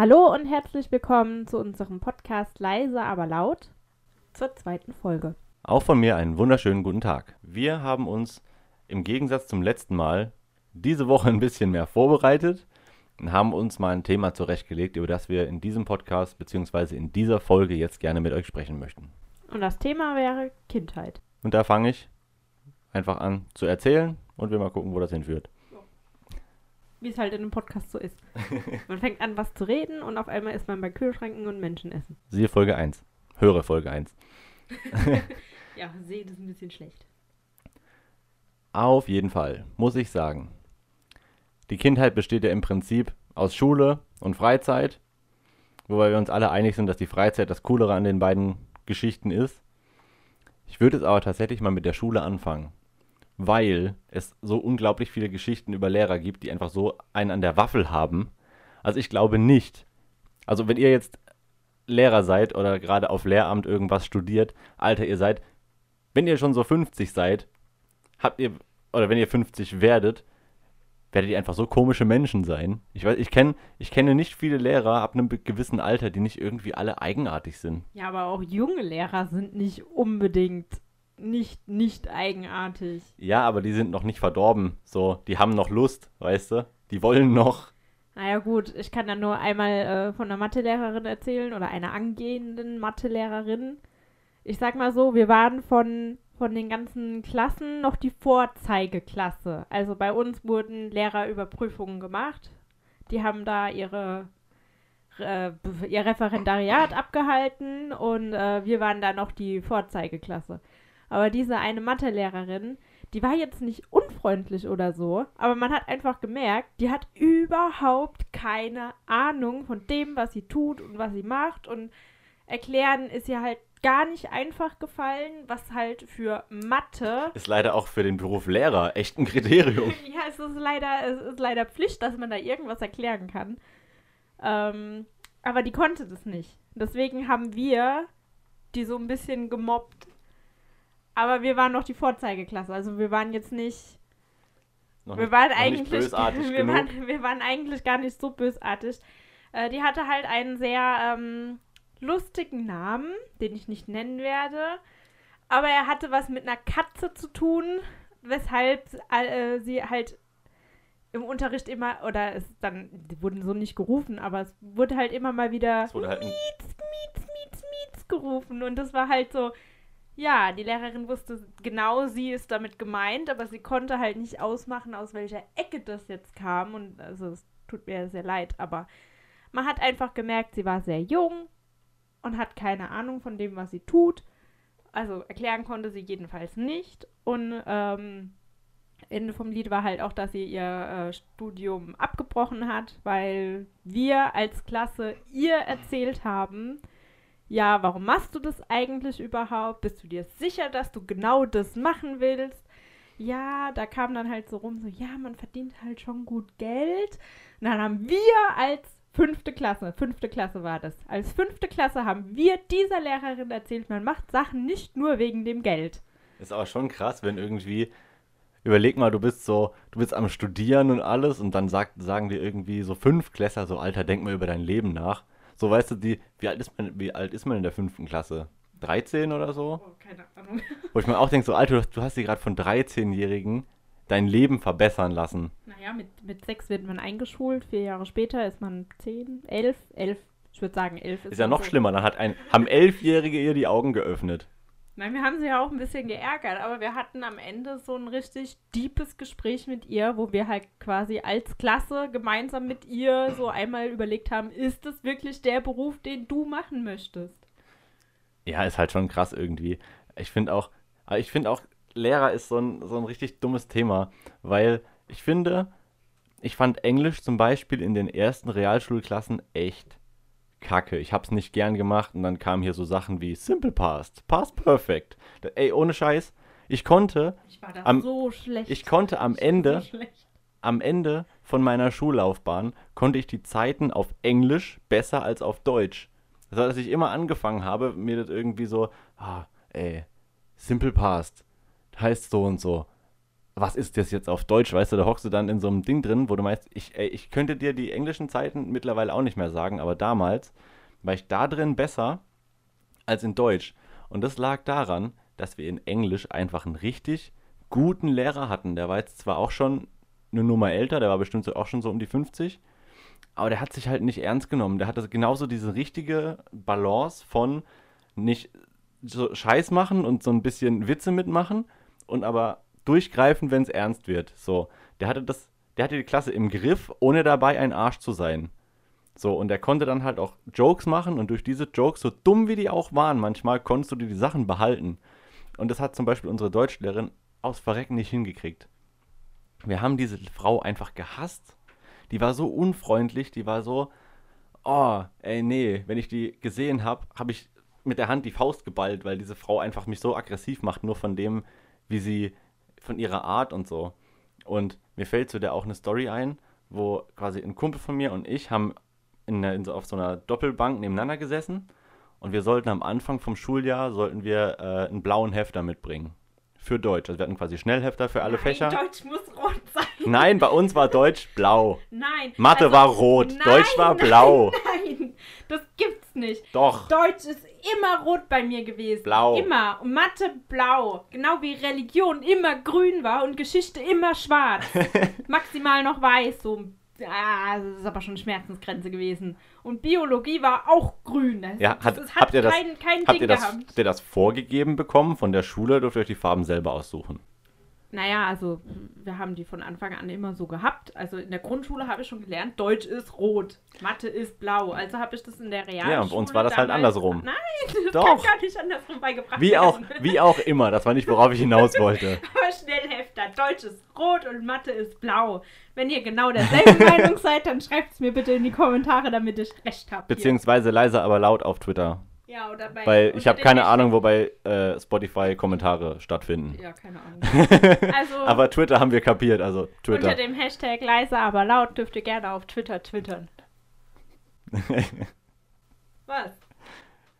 Hallo und herzlich willkommen zu unserem Podcast Leise aber laut zur zweiten Folge. Auch von mir einen wunderschönen guten Tag. Wir haben uns im Gegensatz zum letzten Mal diese Woche ein bisschen mehr vorbereitet und haben uns mal ein Thema zurechtgelegt, über das wir in diesem Podcast bzw. in dieser Folge jetzt gerne mit euch sprechen möchten. Und das Thema wäre Kindheit. Und da fange ich einfach an zu erzählen und wir mal gucken, wo das hinführt. Wie es halt in einem Podcast so ist. Man fängt an, was zu reden und auf einmal ist man bei Kühlschränken und Menschen essen. Siehe Folge 1. Höre Folge 1. Ja, sehen ist ein bisschen schlecht. Auf jeden Fall, muss ich sagen. Die Kindheit besteht ja im Prinzip aus Schule und Freizeit, wobei wir uns alle einig sind, dass die Freizeit das Coolere an den beiden Geschichten ist. Ich würde es aber tatsächlich mal mit der Schule anfangen, weil es so unglaublich viele Geschichten über Lehrer gibt, die einfach so einen an der Waffel haben. Also ich glaube nicht. Also wenn ihr jetzt Lehrer seid oder gerade auf Lehramt irgendwas studiert, Alter, ihr seid, wenn ihr schon so 50 seid, habt ihr, oder wenn ihr 50 werdet, werdet ihr einfach so komische Menschen sein. Ich weiß, ich kenne ich kenne nicht viele Lehrer ab einem gewissen Alter, die nicht irgendwie alle eigenartig sind. Ja, aber auch junge Lehrer sind nicht unbedingt nicht, nicht eigenartig. Ja, aber die sind noch nicht verdorben. So, die haben noch Lust, weißt du? Die wollen noch. Naja gut, ich kann dann nur einmal äh, von einer Mathelehrerin erzählen oder einer angehenden Mathelehrerin. Ich sag mal so, wir waren von, von den ganzen Klassen noch die Vorzeigeklasse. Also bei uns wurden Lehrerüberprüfungen gemacht. Die haben da ihre, ihr Referendariat abgehalten und äh, wir waren da noch die Vorzeigeklasse. Aber diese eine Mathelehrerin, die war jetzt nicht unfreundlich oder so, aber man hat einfach gemerkt, die hat überhaupt keine Ahnung von dem, was sie tut und was sie macht und erklären ist ihr halt gar nicht einfach gefallen, was halt für Mathe Ist leider auch für den Beruf Lehrer echt ein Kriterium. ja, es ist leider, es ist leider Pflicht, dass man da irgendwas erklären kann. Ähm, aber die konnte das nicht. Deswegen haben wir die so ein bisschen gemobbt. Aber wir waren noch die Vorzeigeklasse. Also wir waren jetzt nicht. Noch wir nicht- waren eigentlich. bösartig wir, genug. waren, wir waren eigentlich gar nicht so bösartig. Äh, die hatte halt einen sehr ähm, lustigen Namen, den ich nicht nennen werde. Aber er hatte was mit einer Katze zu tun, weshalb äh, sie halt im Unterricht immer, oder es dann, die wurden so nicht gerufen, aber es wurde halt immer mal wieder Es wurde halt Mietz, Mietz, Mietz, Mietz gerufen. Und das war halt so, ja, die Lehrerin wusste genau, sie ist damit gemeint, aber sie konnte halt nicht ausmachen, aus welcher Ecke das jetzt kam. Und also es tut mir sehr leid, aber man hat einfach gemerkt, sie war sehr jung und hat keine Ahnung von dem, was sie tut. Also erklären konnte sie jedenfalls nicht. Und ähm, Ende vom Lied war halt auch, dass sie ihr äh, Studium abgebrochen hat, weil wir als Klasse ihr erzählt haben, ja, warum machst du das eigentlich überhaupt? Bist du dir sicher, dass du genau das machen willst? Ja, da kam dann halt so rum, so, ja, man verdient halt schon gut Geld. Und dann haben wir als fünfte Klasse, fünfte Klasse war das, als fünfte Klasse haben wir dieser Lehrerin erzählt, man macht Sachen nicht nur wegen dem Geld. ist aber schon krass, wenn irgendwie. Überleg mal, du bist so, du bist am Studieren und alles und dann sagt, sagen dir irgendwie so fünf Klässler so, Alter, denk mal über dein Leben nach. So, weißt du, die, wie alt ist man, wie alt ist man in der fünften Klasse? 13 oder so? Oh, keine Ahnung. Wo ich mir auch denke, so, Alter, du hast- dir gerade von 13-Jährigen dein Leben verbessern lassen. Naja, mit, mit sechs wird man eingeschult, vier Jahre später ist man zehn, elf, elf. Ich würde sagen, elf ist Ist ja noch so. schlimmer, dann hat ein, haben Elfjährige ihr die Augen geöffnet. Nein, wir haben sie ja auch ein bisschen geärgert, aber wir hatten am Ende so ein richtig deepes Gespräch mit ihr, wo wir halt quasi als Klasse gemeinsam mit ihr so einmal überlegt haben, ist es wirklich der Beruf, den du machen möchtest? Ja, ist halt schon krass irgendwie. Ich finde auch, ich finde auch, Lehrer ist so ein, so ein richtig dummes Thema, weil ich finde, ich fand Englisch zum Beispiel in den ersten Realschulklassen echt kacke. Ich hab's nicht gern gemacht und dann kamen hier so Sachen wie Simple Past, Past Perfect. Ey, ohne Scheiß, ich konnte, Ich war da Am- so schlecht. ich konnte am Ich Ende, So am Ende von meiner Schullaufbahn konnte ich die Zeiten auf Englisch besser als auf Deutsch. Das war, dass ich immer angefangen habe, mir das irgendwie so, ah, ey, Simple Past, heißt so und so. Was ist das jetzt auf Deutsch? Weißt du, da hockst du dann in so einem Ding drin, wo du meinst, ich, ey, ich könnte dir die englischen Zeiten mittlerweile auch nicht mehr sagen, aber damals war ich da drin besser als in Deutsch. Und das lag daran, dass wir in Englisch einfach einen richtig guten Lehrer hatten. Der war jetzt zwar auch schon eine Nummer älter, der war bestimmt auch schon so um die 50, aber der hat sich halt nicht ernst genommen. Der hatte genauso diese richtige Balance von nicht so Scheiß machen und so ein bisschen Witze mitmachen und aber durchgreifen, wenn es ernst wird. So, der hatte das, der hatte die Klasse im Griff, ohne dabei ein Arsch zu sein. So, und er konnte dann halt auch Jokes machen und durch diese Jokes, so dumm wie die auch waren, manchmal konntest du dir die Sachen behalten. Und das hat zum Beispiel unsere Deutschlehrerin aus Verrecken nicht hingekriegt. Wir haben diese Frau einfach gehasst. Die war so unfreundlich, die war so, oh, ey, nee, wenn ich die gesehen habe, habe ich mit der Hand die Faust geballt, weil diese Frau einfach mich so aggressiv macht, nur von dem, wie sie, von ihrer Art und so. Und mir fällt zu der auch eine Story ein, wo quasi ein Kumpel von mir und ich haben in, in so, auf so einer Doppelbank nebeneinander gesessen und wir sollten am Anfang vom Schuljahr, sollten wir äh, einen blauen Hefter mitbringen. Für Deutsch. Also wir hatten quasi Schnellhefter für alle Nein, Fächer. Deutsch muss rot sein. Nein, bei uns war Deutsch blau. Nein. Mathe also- war rot, Nein, Deutsch war nein, blau. Nein, das gibt's nicht. Doch. Deutsch ist immer rot bei mir gewesen. Blau. Immer. Und Mathe blau. Genau wie Religion immer grün war und Geschichte immer schwarz. Maximal noch weiß. So, ah, das ist aber schon Schmerzensgrenze gewesen. Und Biologie war auch grün. Das, Ja, hat, das habt ihr das, kein, kein habt Ding ihr das, gehabt. habt ihr das vorgegeben bekommen von der Schule? Dürft ihr euch die Farben selber aussuchen? Naja, also wir haben die von Anfang an immer so gehabt. Also in der Grundschule habe ich schon gelernt, Deutsch ist rot, Mathe ist blau. Also habe ich das in der Realschule Ja, und bei uns war das halt andersrum. Nein, das Doch. kann gar nicht andersrum beigebracht Wie werden. auch, wie auch immer, das war nicht, worauf ich hinaus wollte. Aber Schnellhefter, Deutsch ist rot und Mathe ist blau. Wenn ihr genau derselben Meinung seid, dann schreibt es mir bitte in die Kommentare, damit ich recht habe. Beziehungsweise leise, aber laut auf Twitter. Ja, oder bei, Weil ich unter habe keine Ahnung, wo bei äh, Spotify Kommentare stattfinden. Ja, keine Ahnung. Also Aber Twitter haben wir kapiert, also unter Twitter. dem Hashtag leise, aber laut dürft ihr gerne auf Twitter twittern. Was?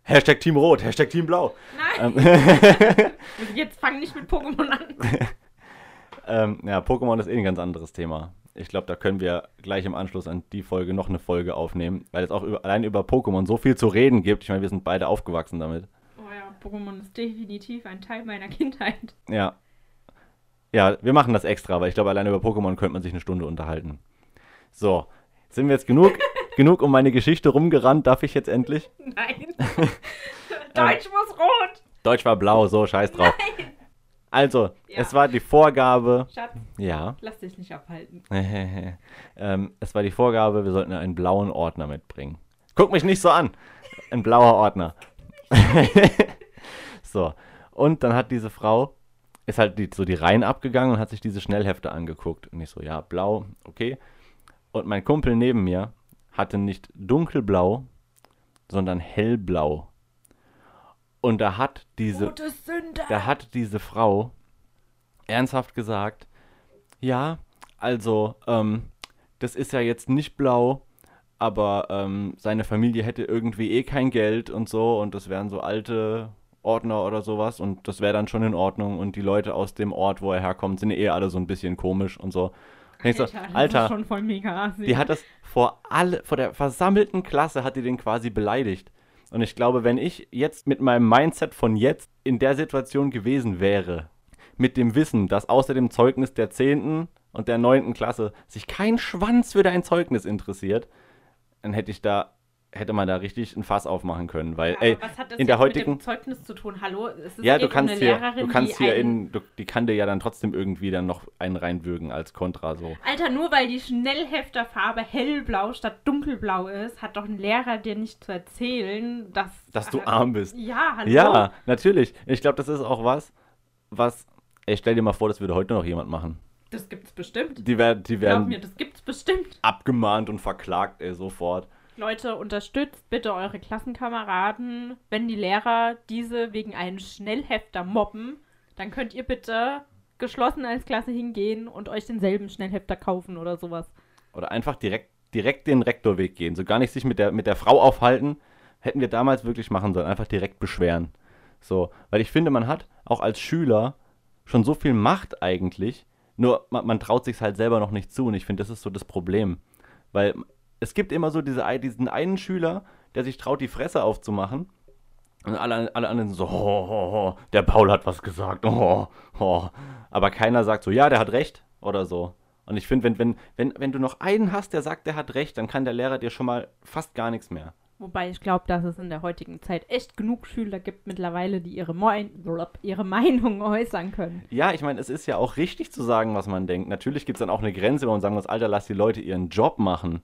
Hashtag Team Rot, Hashtag Team Blau. Nein, Ähm, jetzt fang nicht mit Pokémon an. ähm, ja, Pokémon ist eh ein ganz anderes Thema. Ich glaube, da können wir gleich im Anschluss an die Folge noch eine Folge aufnehmen, weil es auch über, allein über Pokémon so viel zu reden gibt. Ich meine, wir sind beide aufgewachsen damit. Oh ja, Pokémon ist definitiv ein Teil meiner Kindheit. Ja. Ja, wir machen das extra, weil ich glaube, allein über Pokémon könnte man sich eine Stunde unterhalten. So, sind wir jetzt genug, genug um meine Geschichte rumgerannt? Darf ich jetzt endlich? Nein. Deutsch muss rot. Deutsch war blau, so scheiß drauf. Nein. Also, Ja. es war die Vorgabe. Schatz, Ja. lass dich nicht abhalten. ähm, es war die Vorgabe, wir sollten einen blauen Ordner mitbringen. Guck mich nicht so an. Ein blauer Ordner. so. Und dann hat diese Frau, ist halt die, so die Reihen abgegangen und hat sich diese Schnellhefte angeguckt. Und ich so, ja, blau, okay. Und mein Kumpel neben mir hatte nicht dunkelblau, sondern hellblau. Und da hat diese, da hat diese Frau ernsthaft gesagt, ja, also, ähm, das ist ja jetzt nicht blau, aber ähm, seine Familie hätte irgendwie eh kein Geld und so und das wären so alte Ordner oder sowas und das wäre dann schon in Ordnung und die Leute aus dem Ort, wo er herkommt, sind eh alle so ein bisschen komisch und so. Ich so, Alter, das Alter, ist schon voll mega assi. die hat das vor alle, vor der versammelten Klasse hat die den quasi beleidigt. Und ich glaube, wenn ich jetzt mit meinem Mindset von jetzt in der Situation gewesen wäre, mit dem Wissen, dass außer dem Zeugnis der 10. und der 9. Klasse sich kein Schwanz für dein Zeugnis interessiert, dann hätte ich da, hätte man da richtig ein Fass aufmachen können. Weil, Aber ey, was hat das in der jetzt mit heutigen, dem Zeugnis zu tun? Hallo? Es ist ja, du kannst eine hier, Lehrerin, du kannst die hier in, du, die kann dir ja dann trotzdem irgendwie dann noch einen reinwürgen als Kontra so. Alter, nur weil die Schnellhefterfarbe hellblau statt dunkelblau ist, hat doch ein Lehrer dir nicht zu erzählen, dass... Dass du äh, arm bist. Ja, hallo? Ja, natürlich. Ich glaube, das ist auch was, was. Ey, stell dir mal vor, das würde heute noch jemand machen. Das gibt's bestimmt. Die, werden, die Glaub werden mir, das gibt's bestimmt. abgemahnt und verklagt, ey, sofort. Leute, unterstützt bitte eure Klassenkameraden. Wenn die Lehrer diese wegen einem Schnellhefter mobben, dann könnt ihr bitte geschlossen als Klasse hingehen und euch denselben Schnellhefter kaufen oder sowas. Oder einfach direkt, direkt den Rektorweg gehen. So gar nicht sich mit der, mit der Frau aufhalten. Hätten wir damals wirklich machen sollen. Einfach direkt beschweren. So, weil ich finde, man hat auch als Schüler schon so viel Macht eigentlich, Nur man, man traut sich halt selber noch nicht zu und ich finde, das ist so das Problem. Weil es gibt immer so diese, diesen einen Schüler, der sich traut, die Fresse aufzumachen. Und alle, alle anderen sind so, ho, ho, ho, der Paul hat was gesagt. Oh, oh. Aber keiner sagt so, ja, der hat recht oder so. Und ich finde, wenn, wenn, wenn, wenn du noch einen hast, der sagt, der hat recht, dann kann der Lehrer dir schon mal fast gar nichts mehr. Wobei ich glaube, dass es in der heutigen Zeit echt genug Schüler gibt mittlerweile, die ihre, Moin ihre Meinung äußern können. Ja, ich meine, es ist ja auch richtig zu sagen, was man denkt. Natürlich gibt es dann auch eine Grenze, wo man sagen muss, Alter, lass die Leute ihren Job machen.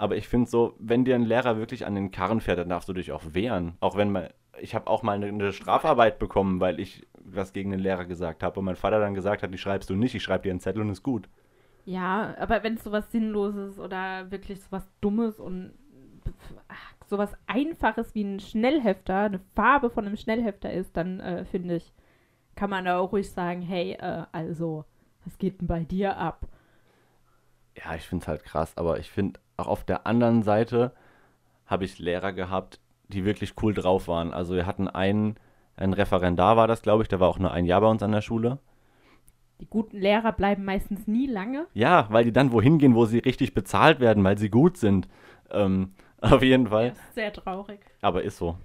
Aber ich finde so, wenn dir ein Lehrer wirklich an den Karren fährt, dann darfst du dich auch wehren. Auch wenn man, ich habe auch mal eine, eine, Strafarbeit bekommen, weil ich was gegen den Lehrer gesagt habe. Und mein Vater dann gesagt hat, die schreibst du nicht, ich schreibe dir einen Zettel und ist gut. Ja, aber wenn es sowas Sinnloses oder wirklich sowas Dummes und ach, sowas Einfaches wie ein Schnellhefter, eine Farbe von einem Schnellhefter ist, dann äh, finde ich, kann man da auch ruhig sagen, hey, äh, also, was geht denn bei dir ab? Ja, ich finde es halt krass, aber ich finde auch auf der anderen Seite habe ich Lehrer gehabt, die wirklich cool drauf waren. Also wir hatten einen, ein Referendar war das, glaube ich, der war auch nur ein Jahr bei uns an der Schule. Die guten Lehrer bleiben meistens nie lange. Ja, weil die dann wohin gehen, wo sie richtig bezahlt werden, weil sie gut sind. Ähm, Auf jeden Fall. sehr traurig. Aber ist so.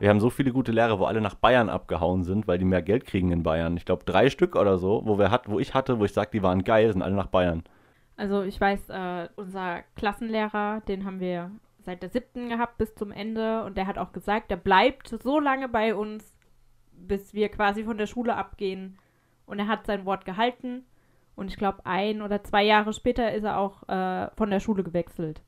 Wir haben so viele gute Lehrer, wo alle nach Bayern abgehauen sind, weil die mehr Geld kriegen in Bayern. Ich glaube drei Stück oder so, wo wir hat, wo ich hatte, wo ich sage, die waren geil, sind alle nach Bayern. Also ich weiß, äh, unser Klassenlehrer, den haben wir seit der siebten gehabt bis zum Ende und der hat auch gesagt, der bleibt so lange bei uns, bis wir quasi von der Schule abgehen. Und er hat sein Wort gehalten. Und ich glaube, ein oder zwei Jahre später ist er auch äh, von der Schule gewechselt.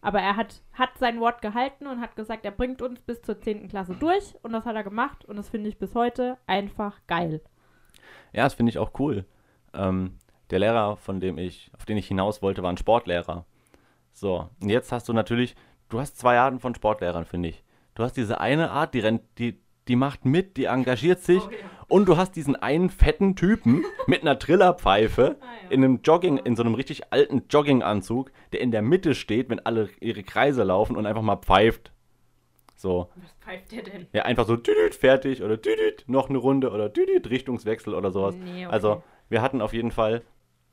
Aber er hat, hat sein Wort gehalten und hat gesagt, er bringt uns bis zur 10. Klasse durch. Und das hat er gemacht. Und das finde ich bis heute einfach geil. Ja, das finde ich auch cool. Ähm, der Lehrer, von dem ich, auf den ich hinaus wollte, war ein Sportlehrer. So, und jetzt hast du natürlich, du hast zwei Arten von Sportlehrern, finde ich. Du hast diese eine Art, die rennt, die, die macht mit, die engagiert sich. Oh, ja. Und du hast diesen einen fetten Typen mit einer Trillerpfeife ah, ja. in einem Jogging, in so einem richtig alten Jogginganzug, der in der Mitte steht, wenn alle ihre Kreise laufen und einfach mal pfeift. So. Was pfeift der denn? Ja, einfach so düdüt, fertig oder düdüt, noch eine Runde oder düdüt, Richtungswechsel oder sowas. Nee, okay. Also, wir hatten auf jeden Fall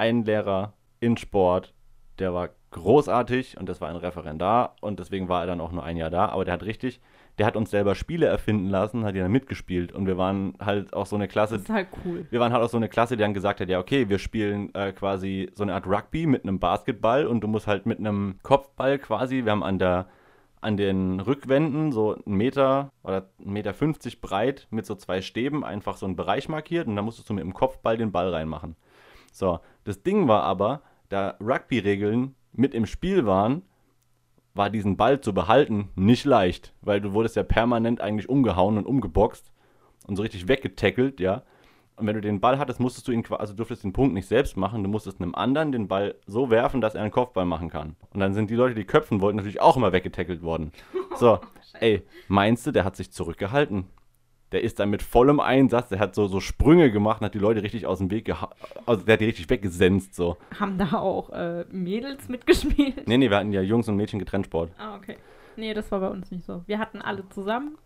einen Lehrer in Sport, der war großartig und das war ein Referendar und deswegen war er dann auch nur ein Jahr da, aber der hat richtig der hat uns selber Spiele erfinden lassen, hat ja dann mitgespielt und wir waren halt auch so eine Klasse. Das ist halt cool. Wir waren halt auch so eine Klasse, die dann gesagt hat, ja okay, wir spielen äh, quasi so eine Art Rugby mit einem Basketball und du musst halt mit einem Kopfball quasi, wir haben an der an den Rückwänden so einen Meter oder einen Meter 50 breit mit so zwei Stäben einfach so einen Bereich markiert und dann musstest du mit dem Kopfball den Ball reinmachen. So, das Ding war aber, da Rugby-Regeln mit im Spiel waren, war diesen Ball zu behalten nicht leicht, weil du wurdest ja permanent eigentlich umgehauen und umgeboxt und so richtig weggetackelt, ja. Und wenn du den Ball hattest, musstest du ihn, also durftest den Punkt nicht selbst machen, du musstest einem anderen den Ball so werfen, dass er einen Kopfball machen kann. Und dann sind die Leute, die köpfen wollten, natürlich auch immer weggetackelt worden. So, ey, meinst du, der hat sich zurückgehalten? Der ist dann mit vollem Einsatz, der hat so, so Sprünge gemacht und hat die Leute richtig aus dem Weg gehauen. Also der hat die richtig weggesenzt. So. Haben da auch äh, Mädels mitgespielt? Nee, nee, wir hatten ja Jungs und Mädchen getrennt Sport. Ah, okay. Nee, das war bei uns nicht so. Wir hatten alle zusammen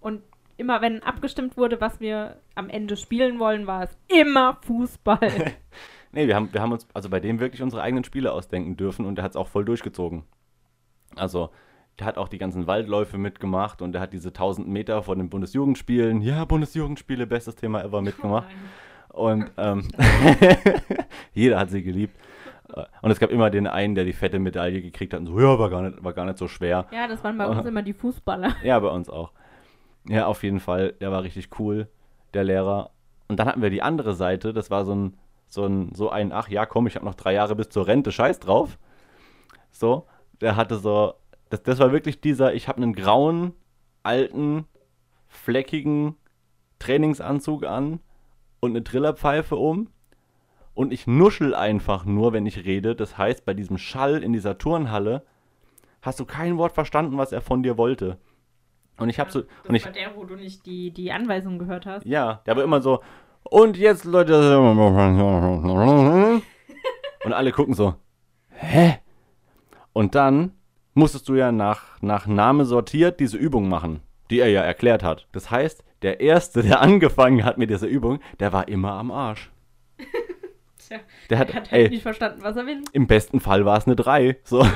und immer wenn abgestimmt wurde, was wir am Ende spielen wollen, war es immer Fußball. nee, wir haben, wir haben uns also bei dem wirklich unsere eigenen Spiele ausdenken dürfen und der hat es auch voll durchgezogen. Also der hat auch die ganzen Waldläufe mitgemacht und der hat diese 1000 Meter von den Bundesjugendspielen, ja, Bundesjugendspiele, bestes Thema ever mitgemacht. Oh und ähm, jeder hat sie geliebt. Und es gab immer den einen, der die fette Medaille gekriegt hat und so, ja, war gar nicht, war gar nicht so schwer. Ja, das waren bei uns immer die Fußballer. Ja, bei uns auch. Ja, auf jeden Fall, der war richtig cool, der Lehrer. Und dann hatten wir die andere Seite, das war so ein, so ein, so ein, ach ja, komm, ich habe noch drei Jahre bis zur Rente, scheiß drauf. So, der hatte so das, das war wirklich dieser, ich habe einen grauen, alten, fleckigen Trainingsanzug an und eine Trillerpfeife um und ich nuschel einfach nur, wenn ich rede. Das heißt, bei diesem Schall in dieser Turnhalle hast du kein Wort verstanden, was er von dir wollte. Und ich habe so. Das und ich, war der, wo du nicht die, die Anweisungen gehört hast. Ja, der war immer so. Und jetzt, Leute. und alle gucken so. Hä? Und dann musstest du ja nach, nach Name sortiert diese Übung machen, die er ja erklärt hat. Das heißt, der Erste, der angefangen hat mit dieser Übung, der war immer am Arsch. Tja, Der hat, hat halt ey, nicht verstanden, was er will. im besten Fall war es eine 3. So.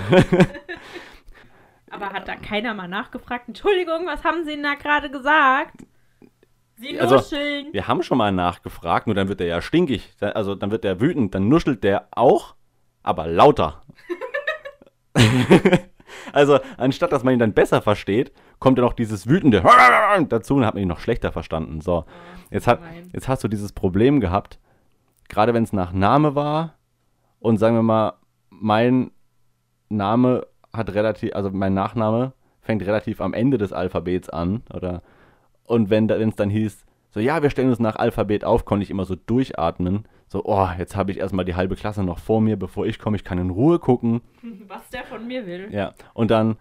Aber hat da keiner mal nachgefragt? Entschuldigung, was haben Sie denn da gerade gesagt? Sie Also, nuscheln. Wir haben schon mal nachgefragt, nur dann wird er ja stinkig. Also dann wird er wütend, dann nuschelt der auch, aber lauter. Also anstatt dass man ihn dann besser versteht, kommt dann noch dieses wütende dazu und hat man ihn noch schlechter verstanden. So, jetzt, hat, jetzt hast du dieses Problem gehabt, gerade wenn es nach Name war und sagen wir mal, mein Name hat relativ, also mein Nachname fängt relativ am Ende des Alphabets an, oder? Und wenn es dann hieß, so, ja, wir stellen uns nach Alphabet auf, konnte ich immer so durchatmen. So, oh, jetzt habe ich erstmal die halbe Klasse noch vor mir, bevor ich komme, ich kann in Ruhe gucken. Was der von mir will. Ja, und dann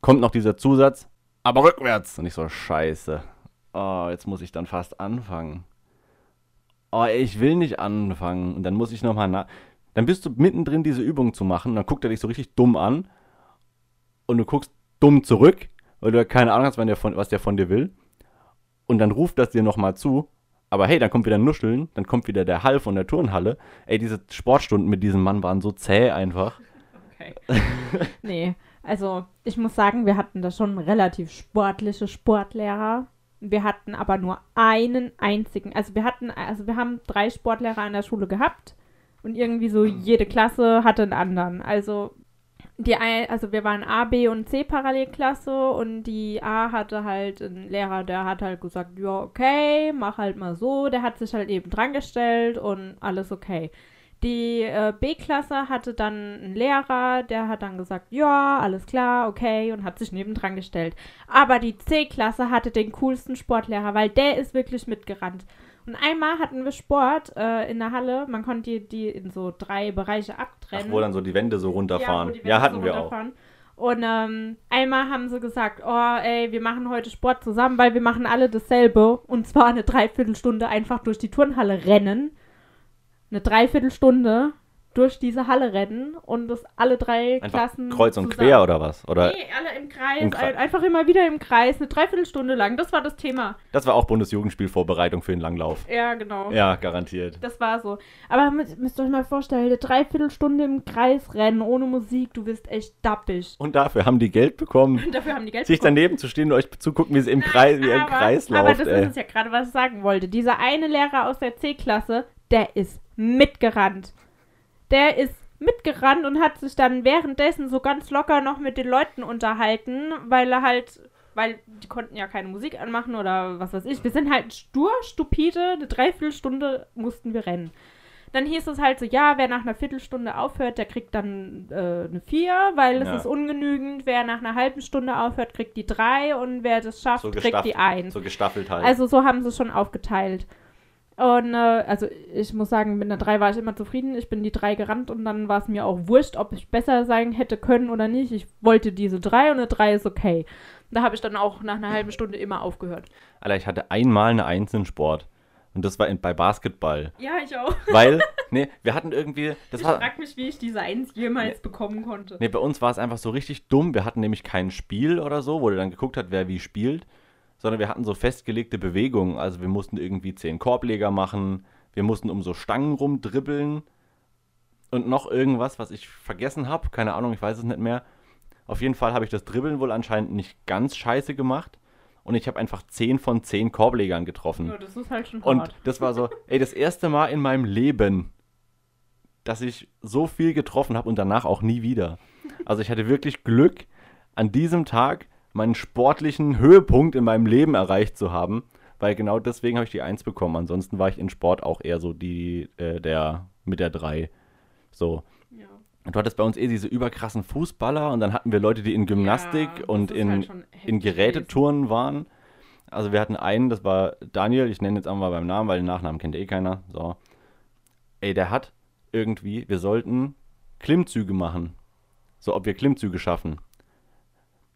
kommt noch dieser Zusatz, aber rückwärts. Und ich so, scheiße. Oh, jetzt muss ich dann fast anfangen. Oh, ich will nicht anfangen. Und dann muss ich nochmal nach. Dann bist du mittendrin, diese Übung zu machen. Dann guckt er dich so richtig dumm an. Und du guckst dumm zurück, weil du ja keine Ahnung hast, wann der von, was der von dir will. Und dann ruft das dir nochmal zu. Aber hey, dann kommt wieder Nuscheln, dann kommt wieder der Hall von der Turnhalle. Ey, diese Sportstunden mit diesem Mann waren so zäh einfach. Okay. nee, also ich muss sagen, wir hatten da schon relativ sportliche Sportlehrer. Wir hatten aber nur einen einzigen. Also wir hatten, also wir haben drei Sportlehrer an der Schule gehabt und irgendwie so jede Klasse hatte einen anderen. Also die ein, also wir waren A, B und C Parallelklasse und die A hatte halt einen Lehrer, der hat halt gesagt, ja, okay, mach halt mal so. Der hat sich halt eben dran gestellt und alles okay. Die äh, B-Klasse hatte dann einen Lehrer, der hat dann gesagt, ja, alles klar, okay, und hat sich nebendran gestellt. Aber die C-Klasse hatte den coolsten Sportlehrer, weil der ist wirklich mitgerannt. Und einmal hatten wir Sport äh, in der Halle, man konnte die, die in so drei Bereiche Ach, abtrennen. wo dann so die Wände so runterfahren. Ja, Wände hatten so wir auch. Und ähm, einmal haben sie gesagt, oh ey, wir machen heute Sport zusammen, weil wir machen alle dasselbe. Und zwar eine Dreiviertelstunde einfach durch die Turnhalle rennen. Eine Dreiviertelstunde durch diese Halle rennen und das alle drei Einfach Klassen kreuz und zusammen. quer oder was? Oder Nee, alle im Kreis, Im Kreis. ein- einfach immer wieder im Kreis, eine Dreiviertelstunde lang. Das war das Thema. das war auch Bundesjugendspielvorbereitung für den Langlauf. Ja, genau. Ja, garantiert. Das war so. Aber müsst, ihr euch mal vorstellen, eine Dreiviertelstunde im Kreis rennen, ohne Musik, du wirst echt dappig. Und dafür haben die Geld bekommen, Dafür haben die Geld sich bekommen. daneben zu stehen und euch zugucken, wie sie im Kreis, wie ihr im aber, Kreis Aber lauft. das ey. ist es ja gerade, was ich sagen wollte. Dieser eine Lehrer aus der C-Klasse, der ist mitgerannt. Der ist mitgerannt und hat sich dann währenddessen so ganz locker noch mit den Leuten unterhalten, weil er halt, weil die konnten ja keine Musik anmachen oder was weiß ich. Wir sind halt stur, stupide, eine Dreiviertelstunde mussten wir rennen. Dann hieß es halt so, ja, wer nach einer Viertelstunde aufhört, der kriegt dann äh, eine 4, weil es Ja. ist ungenügend. Wer nach einer halben Stunde aufhört, kriegt die 3 und wer das schafft, so kriegt die 1. so gestaffelt halt. Also so haben sie es schon aufgeteilt. Und äh, also ich muss sagen, mit einer 3 war ich immer zufrieden. Ich bin die 3 gerannt und dann war es mir auch wurscht, ob ich besser sein hätte können oder nicht. Ich wollte diese 3 und eine 3 ist okay. Da habe ich dann auch nach einer halben Stunde immer aufgehört. Alter, ich hatte einmal eine Eins in Sport. Und das war in, bei Basketball. Ja, ich auch. Weil, nee, wir hatten irgendwie, das Ich war, frage mich, wie ich diese 1 jemals bekommen konnte. nee, bei uns war es einfach so richtig dumm. Wir hatten nämlich kein Spiel oder so, wo der dann geguckt hat, wer wie spielt, sondern wir hatten so festgelegte Bewegungen. Also wir mussten irgendwie zehn Korbleger machen, wir mussten um so Stangen rumdribbeln und noch irgendwas, was ich vergessen habe. Keine Ahnung, ich weiß es nicht mehr. Auf jeden Fall habe ich das Dribbeln wohl anscheinend nicht ganz scheiße gemacht. Und ich habe einfach 10 von 10 Korblegern getroffen. Ja, das ist halt schon Und hart. das war so, ey, das erste Mal in meinem Leben, dass ich so viel getroffen habe und danach auch nie wieder. Also ich hatte wirklich Glück, an diesem Tag meinen sportlichen Höhepunkt in meinem Leben erreicht zu haben, weil genau deswegen habe ich die Eins bekommen. Ansonsten war ich in Sport auch eher so die, äh, der mit der Drei. So. Ja. Und du hattest bei uns eh diese überkrassen Fußballer und dann hatten wir Leute, die in Gymnastik Ja, und in, halt in Geräteturnen waren. Also wir hatten einen, das war Daniel, ich nenne jetzt einmal beim Namen, weil den Nachnamen kennt eh keiner. So. Ey, der hat irgendwie, wir sollten Klimmzüge machen. So, ob wir Klimmzüge schaffen.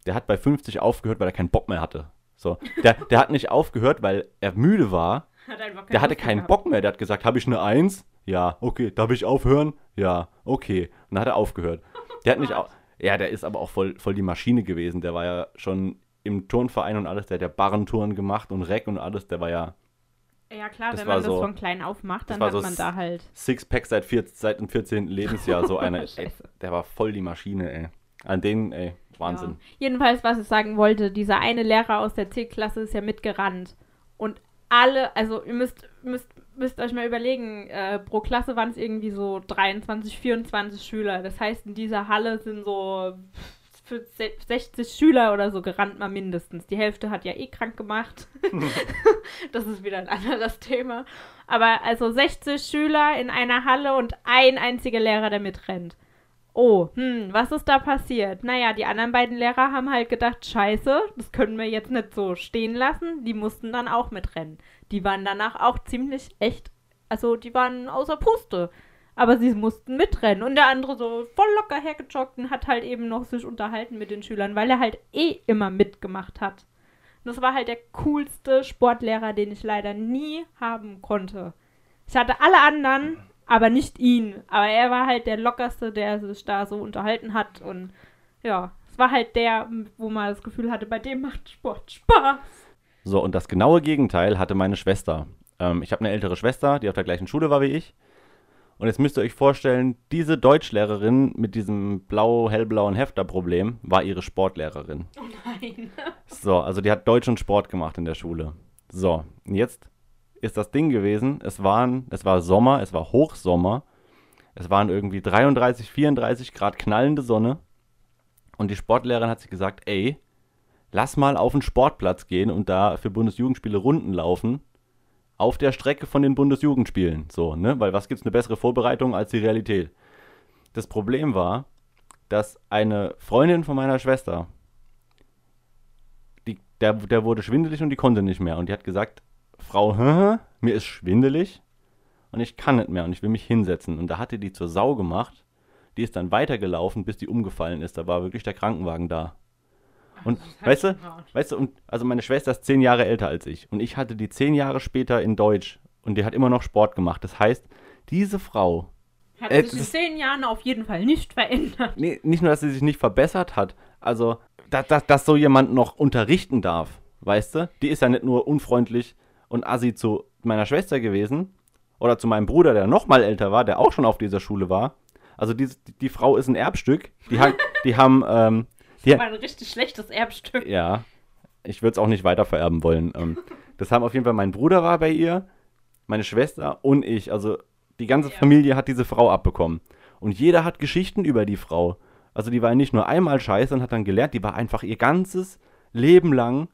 Der hat bei 50 aufgehört, weil er keinen Bock mehr hatte. So, der, der hat nicht aufgehört, weil er müde war. Hat Der hatte keinen gehabt. Bock mehr. Der hat gesagt, habe ich eine Eins? Ja, okay. Darf ich aufhören? Ja, okay. Und dann hat er aufgehört. Der hat nicht au Ja, der ist aber auch voll, voll die Maschine gewesen. Der war ja schon im Turnverein und alles. Der hat ja Barrentouren gemacht und Reck und alles. Der war ja Ja, klar, wenn man das so- von klein auf macht, dann hat so man da halt. Sixpack seit, vier, seit dem 14. Lebensjahr, so einer. ey, der war voll die Maschine, ey. An denen, ey, Wahnsinn. Ja. Jedenfalls, was ich sagen wollte, dieser eine Lehrer aus der C-Klasse ist ja mitgerannt. Und alle, also ihr müsst, müsst, müsst euch mal überlegen, äh, pro Klasse waren es irgendwie so 23, 24 Schüler. Das heißt, in dieser Halle sind so für se- 60 Schüler oder so gerannt mal mindestens. Die Hälfte hat ja eh krank gemacht. das ist wieder ein anderes Thema. Aber also 60 Schüler in einer Halle und ein einziger Lehrer, der mitrennt. Oh, hm, was ist da passiert? Naja, die anderen beiden Lehrer haben halt gedacht, scheiße, das können wir jetzt nicht so stehen lassen. Die mussten dann auch mitrennen. Die waren danach auch ziemlich echt, also die waren außer Puste. Aber sie mussten mitrennen. Und der andere so voll locker hergejoggt und hat halt eben noch sich unterhalten mit den Schülern, weil er halt eh immer mitgemacht hat. Und das war halt der coolste Sportlehrer, den ich leider nie haben konnte. Ich hatte alle anderen, aber nicht ihn. Aber er war halt der lockerste, der sich da so unterhalten hat. Und ja, es war halt der, wo man das Gefühl hatte, bei dem macht Sport Spaß. So, und das genaue Gegenteil hatte meine Schwester. Ähm, ich habe eine ältere Schwester, die auf der gleichen Schule war wie ich. Und jetzt müsst ihr euch vorstellen, diese Deutschlehrerin mit diesem blau-hellblauen Hefterproblem war ihre Sportlehrerin. Oh nein. So, also die hat Deutsch und Sport gemacht in der Schule. So, und jetzt ist das Ding gewesen, es waren, es war Sommer, es war Hochsommer, es waren irgendwie 33, 34 Grad knallende Sonne. Und die Sportlehrerin hat sich gesagt, ey, lass mal auf den Sportplatz gehen und da für Bundesjugendspiele Runden laufen auf der Strecke von den Bundesjugendspielen, so, ne, weil was gibt's eine bessere Vorbereitung als die Realität? Das Problem war, dass eine Freundin von meiner Schwester die, der, der wurde schwindelig und die konnte nicht mehr. Und die hat gesagt, Frau, hä, mir ist schwindelig und ich kann nicht mehr und ich will mich hinsetzen. Und da hatte die zur Sau gemacht. Die ist dann weitergelaufen, bis die umgefallen ist. Da war wirklich der Krankenwagen da. Und weißt du, weißt du, und also meine Schwester ist zehn Jahre älter als ich. Und ich hatte die zehn Jahre später in Deutsch und die hat immer noch Sport gemacht. Das heißt, diese Frau Hat Äh, sich in zehn Jahren auf jeden Fall nicht verändert. Nee, nicht nur, dass sie sich nicht verbessert hat, also, dass, dass, dass so jemand noch unterrichten darf, weißt du? Die ist ja nicht nur unfreundlich und assi zu meiner Schwester gewesen oder zu meinem Bruder, der noch mal älter war, der auch schon auf dieser Schule war. Also die, die Frau ist ein Erbstück. Die, ha die haben, ähm, die, Aber ein richtig schlechtes Erbstück. ja, ich würde es auch nicht weiter vererben wollen. Ähm, das haben auf jeden Fall mein Bruder war bei ihr, meine Schwester und ich. Also die ganze Ja. Familie hat diese Frau abbekommen. Und jeder hat Geschichten über die Frau. Also die war nicht nur einmal scheiße und hat dann gelernt, die war einfach ihr ganzes Leben lang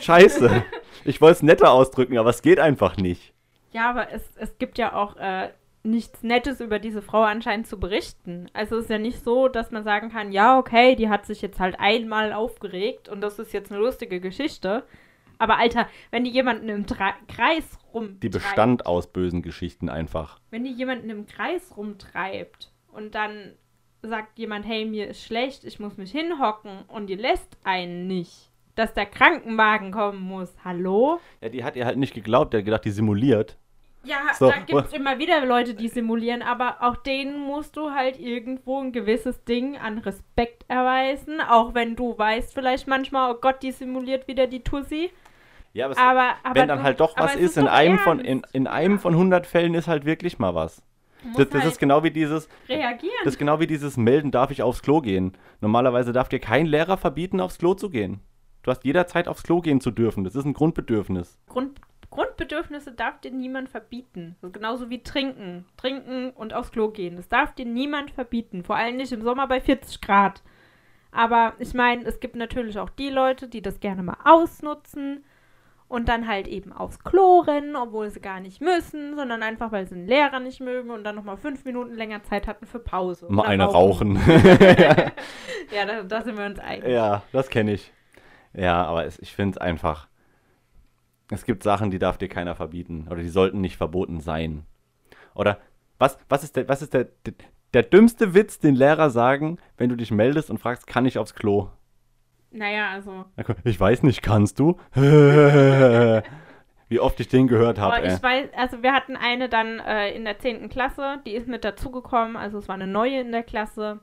scheiße. Ich wollte es netter ausdrücken, aber es geht einfach nicht. Ja, aber es, es gibt ja auch äh, nichts Nettes über diese Frau anscheinend zu berichten. Also es ist ja nicht so, dass man sagen kann, ja, okay, die hat sich jetzt halt einmal aufgeregt und das ist jetzt eine lustige Geschichte. Aber Alter, wenn die jemanden im Tra Kreis rum Die bestand aus bösen Geschichten einfach. wenn die jemanden im Kreis rumtreibt und dann sagt jemand, hey, mir ist schlecht, ich muss mich hinhocken und die lässt einen nicht, dass der Krankenwagen kommen muss. Hallo? Ja, die hat ihr halt nicht geglaubt, der hat gedacht, die simuliert. Ja, So, da gibt es immer wieder Leute, die simulieren, aber auch denen musst du halt irgendwo ein gewisses Ding an Respekt erweisen, auch wenn du weißt vielleicht manchmal, oh Gott, die simuliert wieder die Tussi. Ja, aber, es, Aber, aber wenn dann halt doch aber was ist, in doch einem, von, in, in einem von 100 Fällen ist halt wirklich mal was. Das, das halt ist genau wie dieses, reagieren. das ist genau wie dieses Melden, darf ich aufs Klo gehen. Normalerweise darf dir kein Lehrer verbieten, aufs Klo zu gehen. Du hast jederzeit aufs Klo gehen zu dürfen. Das ist ein Grundbedürfnis. Grund, Grundbedürfnisse darf dir niemand verbieten. Genauso wie trinken. Trinken und aufs Klo gehen. Das darf dir niemand verbieten. Vor allem nicht im Sommer bei 40 Grad. Aber ich meine, es gibt natürlich auch die Leute, die das gerne mal ausnutzen und dann halt eben aufs Klo rennen, obwohl sie gar nicht müssen, sondern einfach, weil sie einen Lehrer nicht mögen und dann nochmal fünf Minuten länger Zeit hatten für Pause. Mal eine rauchen. Ja, da, da sind wir uns einig. ja, das kenne ich. Ja, aber es, ich finde es einfach. Es gibt Sachen, die darf dir keiner verbieten. Oder die sollten nicht verboten sein. Oder was, was ist, der, was ist der, der, der dümmste Witz, den Lehrer sagen, wenn du dich meldest und fragst, kann ich aufs Klo? Naja, also. Ich weiß nicht, kannst du? Wie oft ich den gehört habe, ich weiß, also wir hatten eine dann äh, in der 10. Klasse, die ist mit dazugekommen, also es war eine neue in der Klasse,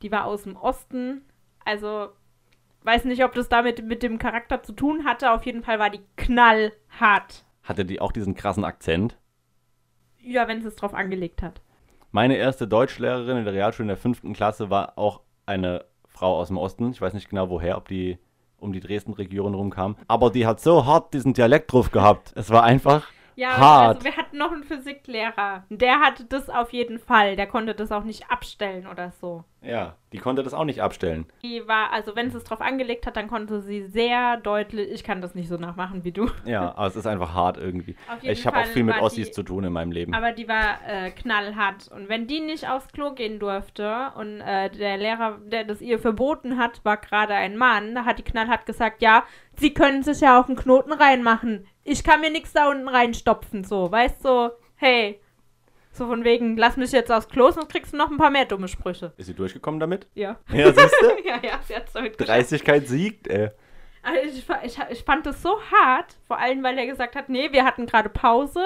die war aus dem Osten, also weiß nicht, ob das damit mit dem Charakter zu tun hatte. Auf jeden Fall war die knallhart. Hatte die auch diesen krassen Akzent? Ja, wenn sie es drauf angelegt hat. Meine erste Deutschlehrerin in der Realschule in der fünften Klasse war auch eine Frau aus dem Osten. Ich weiß nicht genau woher, ob die um die Dresden-Region rumkam. Aber die hat so hart diesen Dialekt drauf gehabt. Es war einfach Ja, hart. also wir hatten noch einen Physiklehrer. Der hatte das auf jeden Fall. Der konnte das auch nicht abstellen oder so. Ja, die konnte das auch nicht abstellen. Die war, also wenn sie es drauf angelegt hat, dann konnte sie sehr deutlich, ich kann das nicht so nachmachen wie du. Ja, aber es ist einfach hart irgendwie. Auf jeden Ich habe auch viel mit Ossis die- zu tun in meinem Leben. Aber die war äh, knallhart. Und wenn die nicht aufs Klo gehen durfte und äh, der Lehrer, der das ihr verboten hat, war gerade ein Mann, da hat die knallhart gesagt, ja, sie können sich ja auch einen Knoten reinmachen. Ich kann mir nichts da unten reinstopfen, so. Weißt du, so, hey. So von wegen, lass mich jetzt aufs Klo, sonst kriegst du noch ein paar mehr dumme Sprüche. Ist sie durchgekommen damit? Ja. Ja, siehst du? ja, ja, sie hat's damit geschafft. Dreistigkeit siegt, ey. Also ich, ich, ich fand das so hart, vor allem, weil er gesagt hat, nee, wir hatten gerade Pause.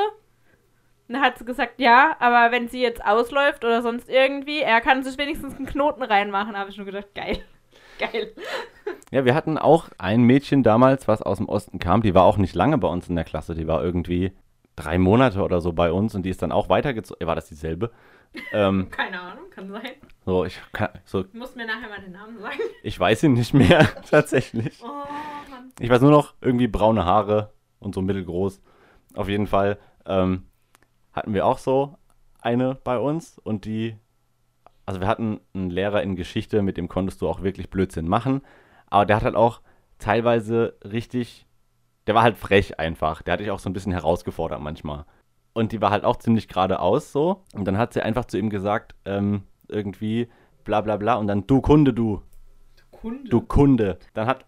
Und dann hat sie gesagt, ja, aber wenn sie jetzt ausläuft oder sonst irgendwie, er kann sich wenigstens einen Knoten reinmachen. Da habe ich nur gedacht, geil. Geil. Ja, wir hatten auch ein Mädchen damals, was aus dem Osten kam. Die war auch nicht lange bei uns in der Klasse. Die war irgendwie drei Monate oder so bei uns und die ist dann auch weitergezogen. War das dieselbe? ähm, Keine Ahnung, kann sein. so, ich, kann, so, Du musst mir nachher mal den Namen sagen. ich weiß ihn nicht mehr, tatsächlich. Oh, Mann. Ich weiß nur noch, irgendwie braune Haare und so mittelgroß. Auf jeden Fall ähm, hatten wir auch so eine bei uns und die, also wir hatten einen Lehrer in Geschichte, mit dem konntest du auch wirklich Blödsinn machen, aber der hat halt auch teilweise richtig, der war halt frech einfach, der hat dich auch so ein bisschen herausgefordert manchmal. Und die war halt auch ziemlich geradeaus so und dann hat sie einfach zu ihm gesagt, ähm, irgendwie bla bla bla und dann du Kunde, du, Kunde. du Kunde. Dann hat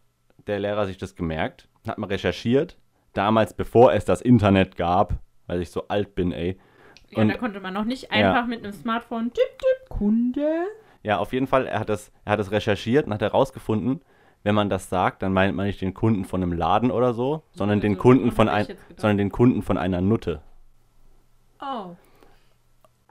der Lehrer sich das gemerkt, hat mal recherchiert, damals bevor es das Internet gab, weil ich so alt bin, ey. ja, und- da konnte man noch nicht einfach mit einem Smartphone tipp, tipp, Kunde. Ja, auf jeden Fall, er hat das, er hat das recherchiert und hat herausgefunden, wenn man das sagt, dann meint man nicht den Kunden von einem Laden oder so, sondern den Kunden von ein, sondern den Kunden von einer Nutte. Oh.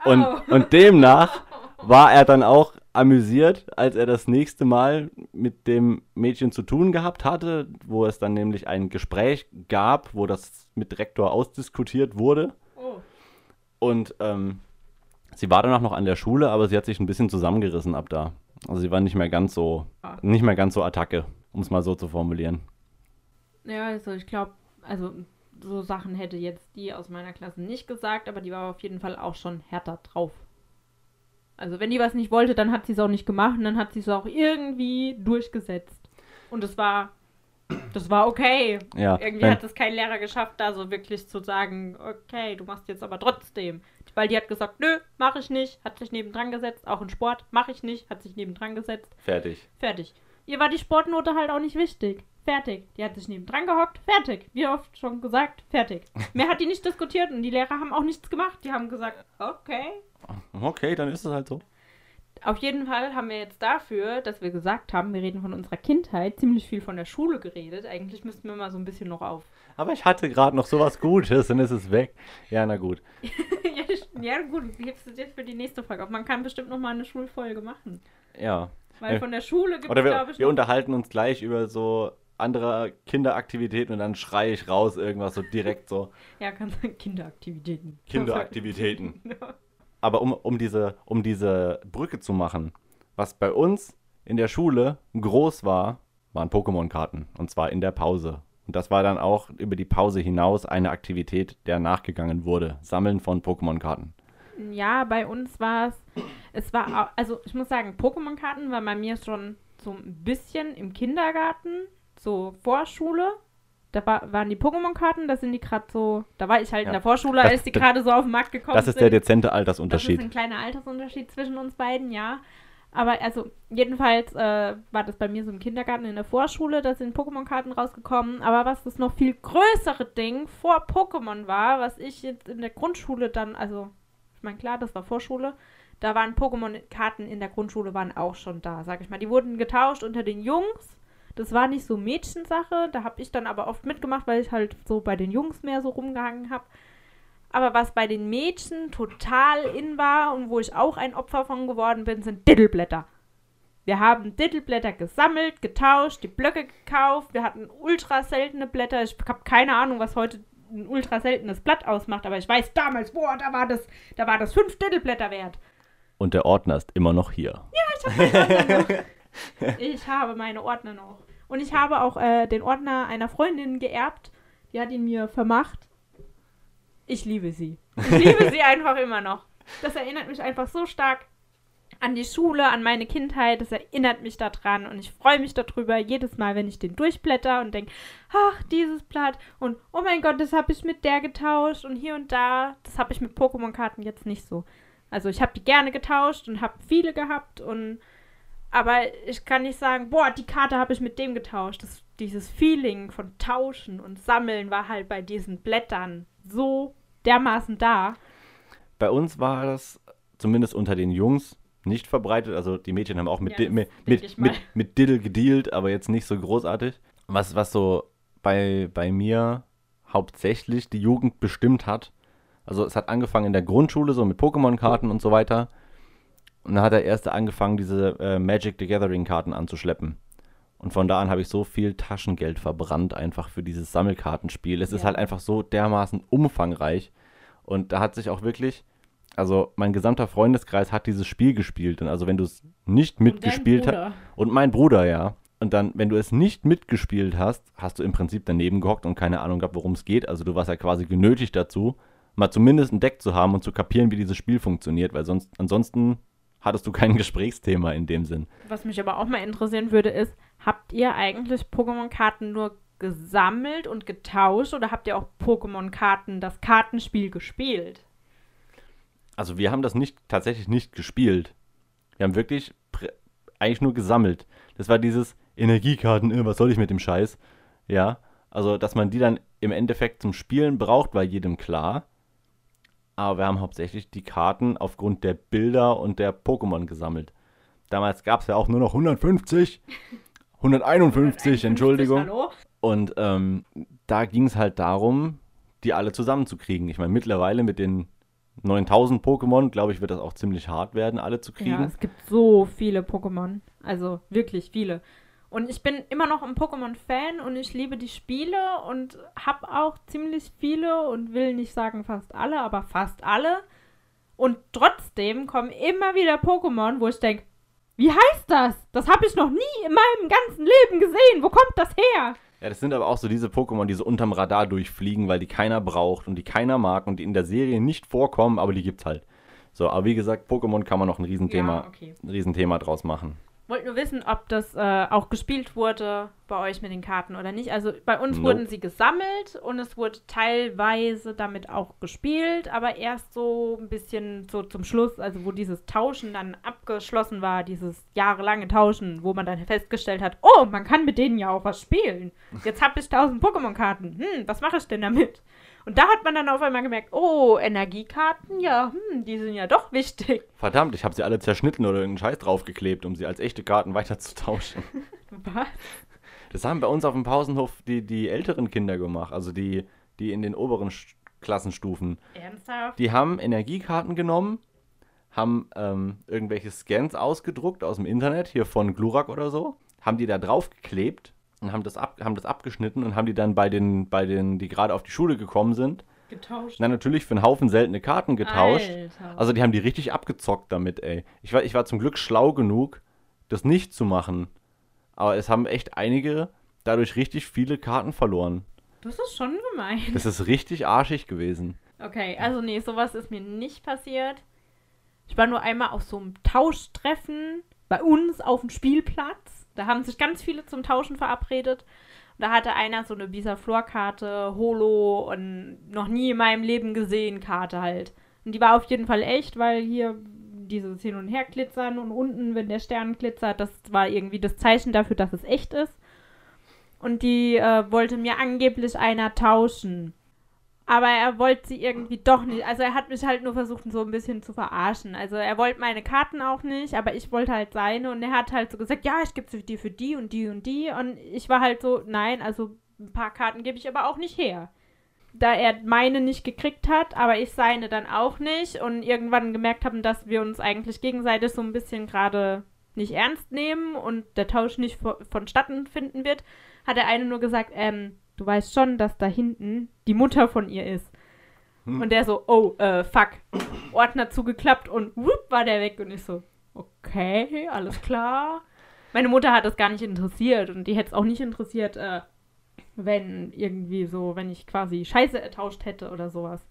Und, Oh. und demnach war er dann auch amüsiert, als er das nächste Mal mit dem Mädchen zu tun gehabt hatte, wo es dann nämlich ein Gespräch gab, wo das mit Rektor ausdiskutiert wurde. Oh. Und ähm, sie war danach noch an der Schule, aber sie hat sich ein bisschen zusammengerissen ab da. Also sie war nicht mehr ganz so, Ah. nicht mehr ganz so Attacke, um es mal so zu formulieren. Ja, also ich glaube, also so Sachen hätte jetzt die aus meiner Klasse nicht gesagt, aber die war auf jeden Fall auch schon härter drauf. Also wenn die was nicht wollte, dann hat sie es auch nicht gemacht und dann hat sie es auch irgendwie durchgesetzt. Und es war, das war okay. Ja, Irgendwie wenn- hat es kein Lehrer geschafft, da so wirklich zu sagen, okay, du machst jetzt aber trotzdem. Weil die hat gesagt, nö, mach ich nicht, hat sich nebendran gesetzt, auch in Sport, mach ich nicht, hat sich nebendran gesetzt. fertig. Fertig. Ihr war die Sportnote halt auch nicht wichtig. Fertig. Die hat sich nebendran gehockt. Fertig. Wie oft schon gesagt, fertig. Mehr hat die nicht diskutiert und die Lehrer haben auch nichts gemacht. Die haben gesagt, okay. Okay, dann ist es halt so. Auf jeden Fall haben wir jetzt dafür, dass wir gesagt haben, wir reden von unserer Kindheit, ziemlich viel von der Schule geredet. Eigentlich müssten wir mal so ein bisschen noch auf. Aber ich hatte gerade noch sowas Gutes und es ist weg. Ja, na gut. ja, gut, du hebst es jetzt für die nächste Folge auf. Man kann bestimmt noch mal eine Schulfolge machen. Ja. Weil Ja. von der Schule gibt Oder es, wir, glaube ich, wir unterhalten uns gleich über so andere Kinderaktivitäten und dann schreie ich raus irgendwas so direkt so Ja, kann sein Kinderaktivitäten. Kinderaktivitäten. Aber um, um, diese, um diese Brücke zu machen, was bei uns in der Schule groß war, waren Pokémon-Karten. Und zwar in der Pause. Und das war dann auch über die Pause hinaus eine Aktivität, der nachgegangen wurde. Sammeln von Pokémon-Karten. Ja, bei uns war es, es war, au- also ich muss sagen, Pokémon-Karten war bei mir schon so ein bisschen im Kindergarten, so Vorschule. Da war, waren die Pokémon-Karten, da sind die gerade so, da war ich halt Ja. in der Vorschule, Das- als die gerade so auf den Markt gekommen Das ist sind. der dezente Das ist Altersunterschied. ein kleiner Altersunterschied zwischen uns beiden, ja. Aber also, jedenfalls äh, war das bei mir so im Kindergarten in der Vorschule, da sind Pokémon-Karten rausgekommen. Aber was das noch viel größere Ding vor Pokémon war, was ich jetzt in der Grundschule dann, also, ich meine, klar, das war Vorschule, da waren Pokémon-Karten in der Grundschule waren auch schon da, sag ich mal. Die wurden getauscht unter den Jungs. Das war nicht so Mädchensache, da habe ich dann aber oft mitgemacht, weil ich halt so bei den Jungs mehr so rumgehangen habe. Aber was bei den Mädchen total in war und wo ich auch ein Opfer von geworden bin, sind Diddleblätter. Wir haben Dittelblätter gesammelt, getauscht, die Blöcke gekauft. Wir hatten ultra seltene Blätter. Ich habe keine Ahnung, was heute ein ultra seltenes Blatt ausmacht, aber ich weiß damals, boah, da war das, da war das fünf Dittelblätter wert. Und der Ordner ist immer noch hier. Ich habe meine Ordner noch. Und ich habe auch äh, den Ordner einer Freundin geerbt. Die hat ihn mir vermacht. Ich liebe sie. Ich liebe sie einfach immer noch. Das erinnert mich einfach so stark an die Schule, an meine Kindheit. Das erinnert mich daran und ich freue mich darüber jedes Mal, wenn ich den durchblätter und denke, ach, dieses Blatt und oh mein Gott, das habe ich mit der getauscht und hier und da. Das habe ich mit Pokémon-Karten jetzt nicht so. Also ich habe die gerne getauscht und habe viele gehabt und aber ich kann nicht sagen, boah, die Karte habe ich mit dem getauscht. Das, dieses Feeling von Tauschen und Sammeln war halt bei diesen Blättern so dermaßen da. Bei uns war das zumindest unter den Jungs nicht verbreitet. Also die Mädchen haben auch mit, Ja, Di- mit, mit, mit, mit Diddle gedealt, aber jetzt nicht so großartig. Was, was so bei, bei mir hauptsächlich die Jugend bestimmt hat. Also es hat angefangen in der Grundschule, so mit Pokémon-Karten und so weiter. Und dann hat der Erste angefangen, diese äh, Magic the Gathering-Karten anzuschleppen. Und von da an habe ich so viel Taschengeld verbrannt, einfach für dieses Sammelkartenspiel. Es ist Ja. halt einfach so dermaßen umfangreich. Und da hat sich auch wirklich, also mein gesamter Freundeskreis hat dieses Spiel gespielt. Und also wenn du es nicht mitgespielt hast, hast. und mein Bruder, ja. Und dann, wenn du es nicht mitgespielt hast, hast du im Prinzip daneben gehockt und keine Ahnung gehabt, worum es geht. Also du warst ja quasi genötigt dazu, mal zumindest ein Deck zu haben und zu kapieren, wie dieses Spiel funktioniert, weil sonst, ansonsten hattest du kein Gesprächsthema in dem Sinn. Was mich aber auch mal interessieren würde, ist, habt ihr eigentlich Pokémon-Karten nur gesammelt und getauscht oder habt ihr auch Pokémon-Karten das Kartenspiel gespielt? Also wir haben das nicht tatsächlich nicht gespielt. Wir haben wirklich eigentlich nur gesammelt. Das war dieses Energiekarten, äh, was soll ich mit dem Scheiß? Ja, also dass man die dann im Endeffekt zum Spielen braucht, war jedem klar. Aber wir haben hauptsächlich die Karten aufgrund der Bilder und der Pokémon gesammelt. Damals gab es ja auch nur noch 150, 151, Entschuldigung. Und ähm, da ging es halt darum, die alle zusammenzukriegen. Ich meine, mittlerweile mit den 9000 Pokémon, glaube ich, wird das auch ziemlich hart werden, alle zu Ja, kriegen. es gibt so viele Pokémon. Also wirklich viele. Und ich bin immer noch ein Pokémon-Fan und ich liebe die Spiele und habe auch ziemlich viele und will nicht sagen fast alle, aber fast alle. Und trotzdem kommen immer wieder Pokémon, wo ich denke, wie heißt das? Das habe ich noch nie in meinem ganzen Leben gesehen. Wo kommt das her? Ja, das sind aber auch so diese Pokémon, die so unterm Radar durchfliegen, weil die keiner braucht und die keiner mag und die in der Serie nicht vorkommen, aber die gibt's halt. So, aber wie gesagt, Pokémon kann man noch ein Riesenthema, Ja, okay. ein Riesenthema draus machen. Wollte nur wissen, ob das äh, auch gespielt wurde bei euch mit den Karten oder nicht. Also bei uns Nope. wurden sie gesammelt und es wurde teilweise damit auch gespielt, aber erst so ein bisschen so zum Schluss, also wo dieses Tauschen dann abgeschlossen war, dieses jahrelange Tauschen, wo man dann festgestellt hat, oh, man kann mit denen ja auch was spielen. Jetzt habe ich 1000 Pokémon-Karten. Hm, was mache ich denn damit? Und da hat man dann auf einmal gemerkt, oh, Energiekarten, ja, hm, die sind ja doch wichtig. Verdammt, ich habe sie alle zerschnitten oder irgendeinen Scheiß draufgeklebt, um sie als echte Karten weiterzutauschen. Was? Das haben bei uns auf dem Pausenhof die, die älteren Kinder gemacht, also die, die in den oberen Sch- Klassenstufen. Ernsthaft? Die haben Energiekarten genommen, haben ähm, irgendwelche Scans ausgedruckt aus dem Internet, hier von Glurak oder so, haben die da draufgeklebt und haben das, ab, haben das abgeschnitten und haben die dann bei den, bei den, die gerade auf die Schule gekommen sind, Getauscht. dann natürlich für einen Haufen seltene Karten getauscht. Alter. Also die haben die richtig abgezockt damit, ey. Ich war, ich war zum Glück schlau genug, das nicht zu machen. Aber es haben echt einige dadurch richtig viele Karten verloren. Das ist schon gemein. Das ist richtig arschig gewesen. Okay, also nee, sowas ist mir nicht passiert. Ich war nur einmal auf so einem Tauschtreffen bei uns auf dem Spielplatz. Da haben sich ganz viele zum Tauschen verabredet. Und da hatte einer so eine Bisa-Flor-Karte, Holo und noch nie in meinem Leben gesehen Karte halt. Und die war auf jeden Fall echt, weil hier dieses Hin- und Her-Glitzern und unten, wenn der Stern glitzert, das war irgendwie das Zeichen dafür, dass es echt ist. Und die äh, wollte mir angeblich einer tauschen. Aber er wollte sie irgendwie doch nicht. Also er hat mich halt nur versucht, so ein bisschen zu verarschen. Also er wollte meine Karten auch nicht, aber ich wollte halt seine. Und er hat halt so gesagt, ja, ich gebe sie dir für die und die und die. Und ich war halt so, nein, also ein paar Karten gebe ich aber auch nicht her. Da er meine nicht gekriegt hat, aber ich seine dann auch nicht. Und irgendwann gemerkt haben, dass wir uns eigentlich gegenseitig so ein bisschen gerade nicht ernst nehmen und der Tausch nicht vo- vonstatten finden wird, hat der eine nur gesagt, ähm, du weißt schon, dass da hinten die Mutter von ihr ist. Hm. Und der so, oh, äh, fuck. Ordner zugeklappt und whoop, war der weg. Und ich so, okay, alles klar. Meine Mutter hat das gar nicht interessiert und die hätte es auch nicht interessiert, äh, wenn irgendwie so, wenn ich quasi Scheiße ertauscht hätte oder sowas.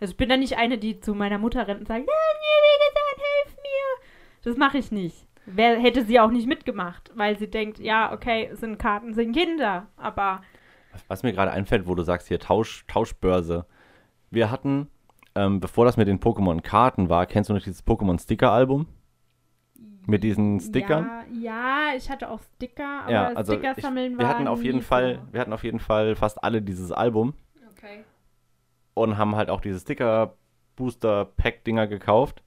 Also ich bin da nicht eine, die zu meiner Mutter rennt und sagt, ja, mir wehgetan, hilf mir. Das mache ich nicht. Wer hätte sie auch nicht mitgemacht, weil sie denkt, ja, okay, es sind Karten, sind Kinder, aber Was mir gerade einfällt, wo du sagst hier Tausch, Tauschbörse. Wir hatten, ähm, bevor das mit den Pokémon-Karten war, kennst du noch dieses Pokémon-Sticker-Album? Mit diesen Stickern? Ja, ja, ich hatte auch Sticker, aber Ja, also Sticker ich, sammeln wir war hatten auf nie jeden Fall, so. wir hatten auf jeden Fall fast alle dieses Album Okay. und haben halt auch diese Sticker-Booster-Pack-Dinger gekauft.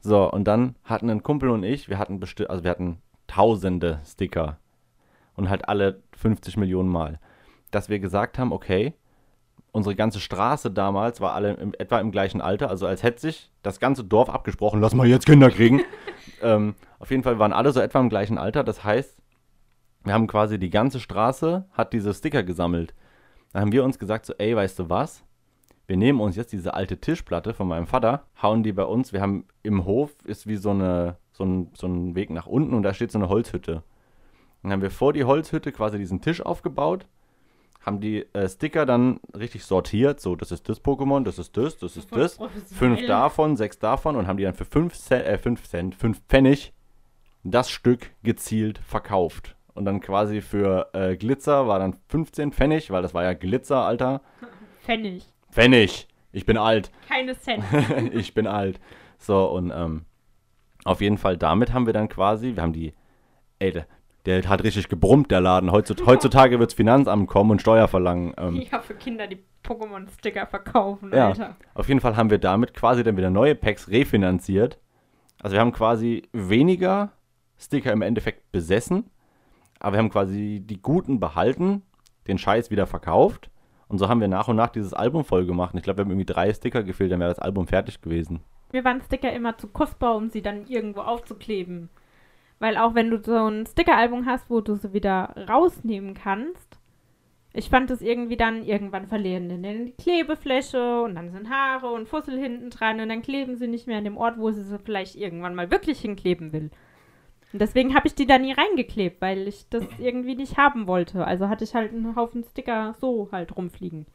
So, und dann hatten ein Kumpel und ich, wir hatten bestimmt, also wir hatten tausende Sticker und halt alle 50 Millionen Mal, dass wir gesagt haben, okay, unsere ganze Straße damals war alle im, etwa im gleichen Alter, also als hätte sich das ganze Dorf abgesprochen, lass mal jetzt Kinder kriegen. ähm, auf jeden Fall waren alle so etwa im gleichen Alter, das heißt, wir haben quasi die ganze Straße hat diese Sticker gesammelt. Dann haben wir uns gesagt, so, ey, weißt du was? Wir nehmen uns jetzt diese alte Tischplatte von meinem Vater, hauen die bei uns. Wir haben im Hof ist wie so, eine, so, ein, so ein Weg nach unten und da steht so eine Holzhütte. Dann haben wir vor die Holzhütte quasi diesen Tisch aufgebaut, haben die äh, Sticker dann richtig sortiert. So, das ist das Pokémon, das ist das, das ist das. professionell. Fünf davon, sechs davon und haben die dann für fünf Cent, äh, fünf Cent, fünf Pfennig das Stück gezielt verkauft. Und dann quasi für äh, Glitzer war dann 15 Pfennig, weil das war ja Glitzer, Alter. Pfennig. Pfennig. Ich bin alt. Keine Cent. ich bin alt. So, und ähm, auf jeden Fall damit haben wir dann quasi, wir haben die, ey, der, hat richtig gebrummt, der Laden. Heutzutage, heutzutage wird das Finanzamt kommen und Steuer verlangen. Ähm, ja, für Kinder, die Pokémon-Sticker verkaufen, Ja. Alter. Auf jeden Fall haben wir damit quasi dann wieder neue Packs refinanziert. Also wir haben quasi weniger Sticker im Endeffekt besessen, aber wir haben quasi die guten behalten, den Scheiß wieder verkauft. Und so haben wir nach und nach dieses Album voll gemacht. Und ich glaube, wir haben irgendwie drei Sticker gefehlt, dann wäre das Album fertig gewesen. Mir waren Sticker immer zu kostbar, um sie dann irgendwo aufzukleben. Weil auch wenn du so ein Stickeralbum hast, wo du sie wieder rausnehmen kannst, ich fand es irgendwie dann, irgendwann verlieren die Klebefläche und dann sind Haare und Fussel hinten dran und dann kleben sie nicht mehr an dem Ort, wo sie sie vielleicht irgendwann mal wirklich hinkleben will. Und deswegen habe ich die da nie reingeklebt, weil ich das irgendwie nicht haben wollte. Also hatte ich halt einen Haufen Sticker so halt rumfliegen.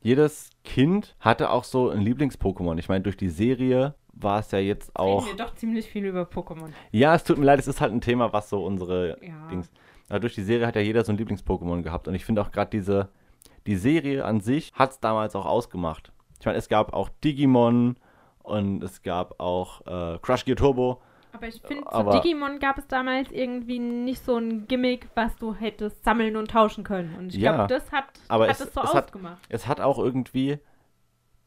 Jedes Kind hatte auch so ein Lieblings-Pokémon. Ich meine, durch die Serie war es ja jetzt auch. Reden wir doch ziemlich viel über Pokémon. Ja, es tut mir leid, es ist halt ein Thema, was so unsere Ja. Dings. Aber durch die Serie hat ja jeder so ein Lieblings-Pokémon gehabt. Und ich finde auch gerade diese, die Serie an sich hat es damals auch ausgemacht. Ich meine, es gab auch Digimon und es gab auch äh, Crush Gear Turbo. Aber ich finde, zu Digimon gab es damals irgendwie nicht so ein Gimmick, was du hättest sammeln und tauschen können. Und ich Ja, glaube, das hat, aber hat es- es so es hat- ausgemacht. Es hat auch irgendwie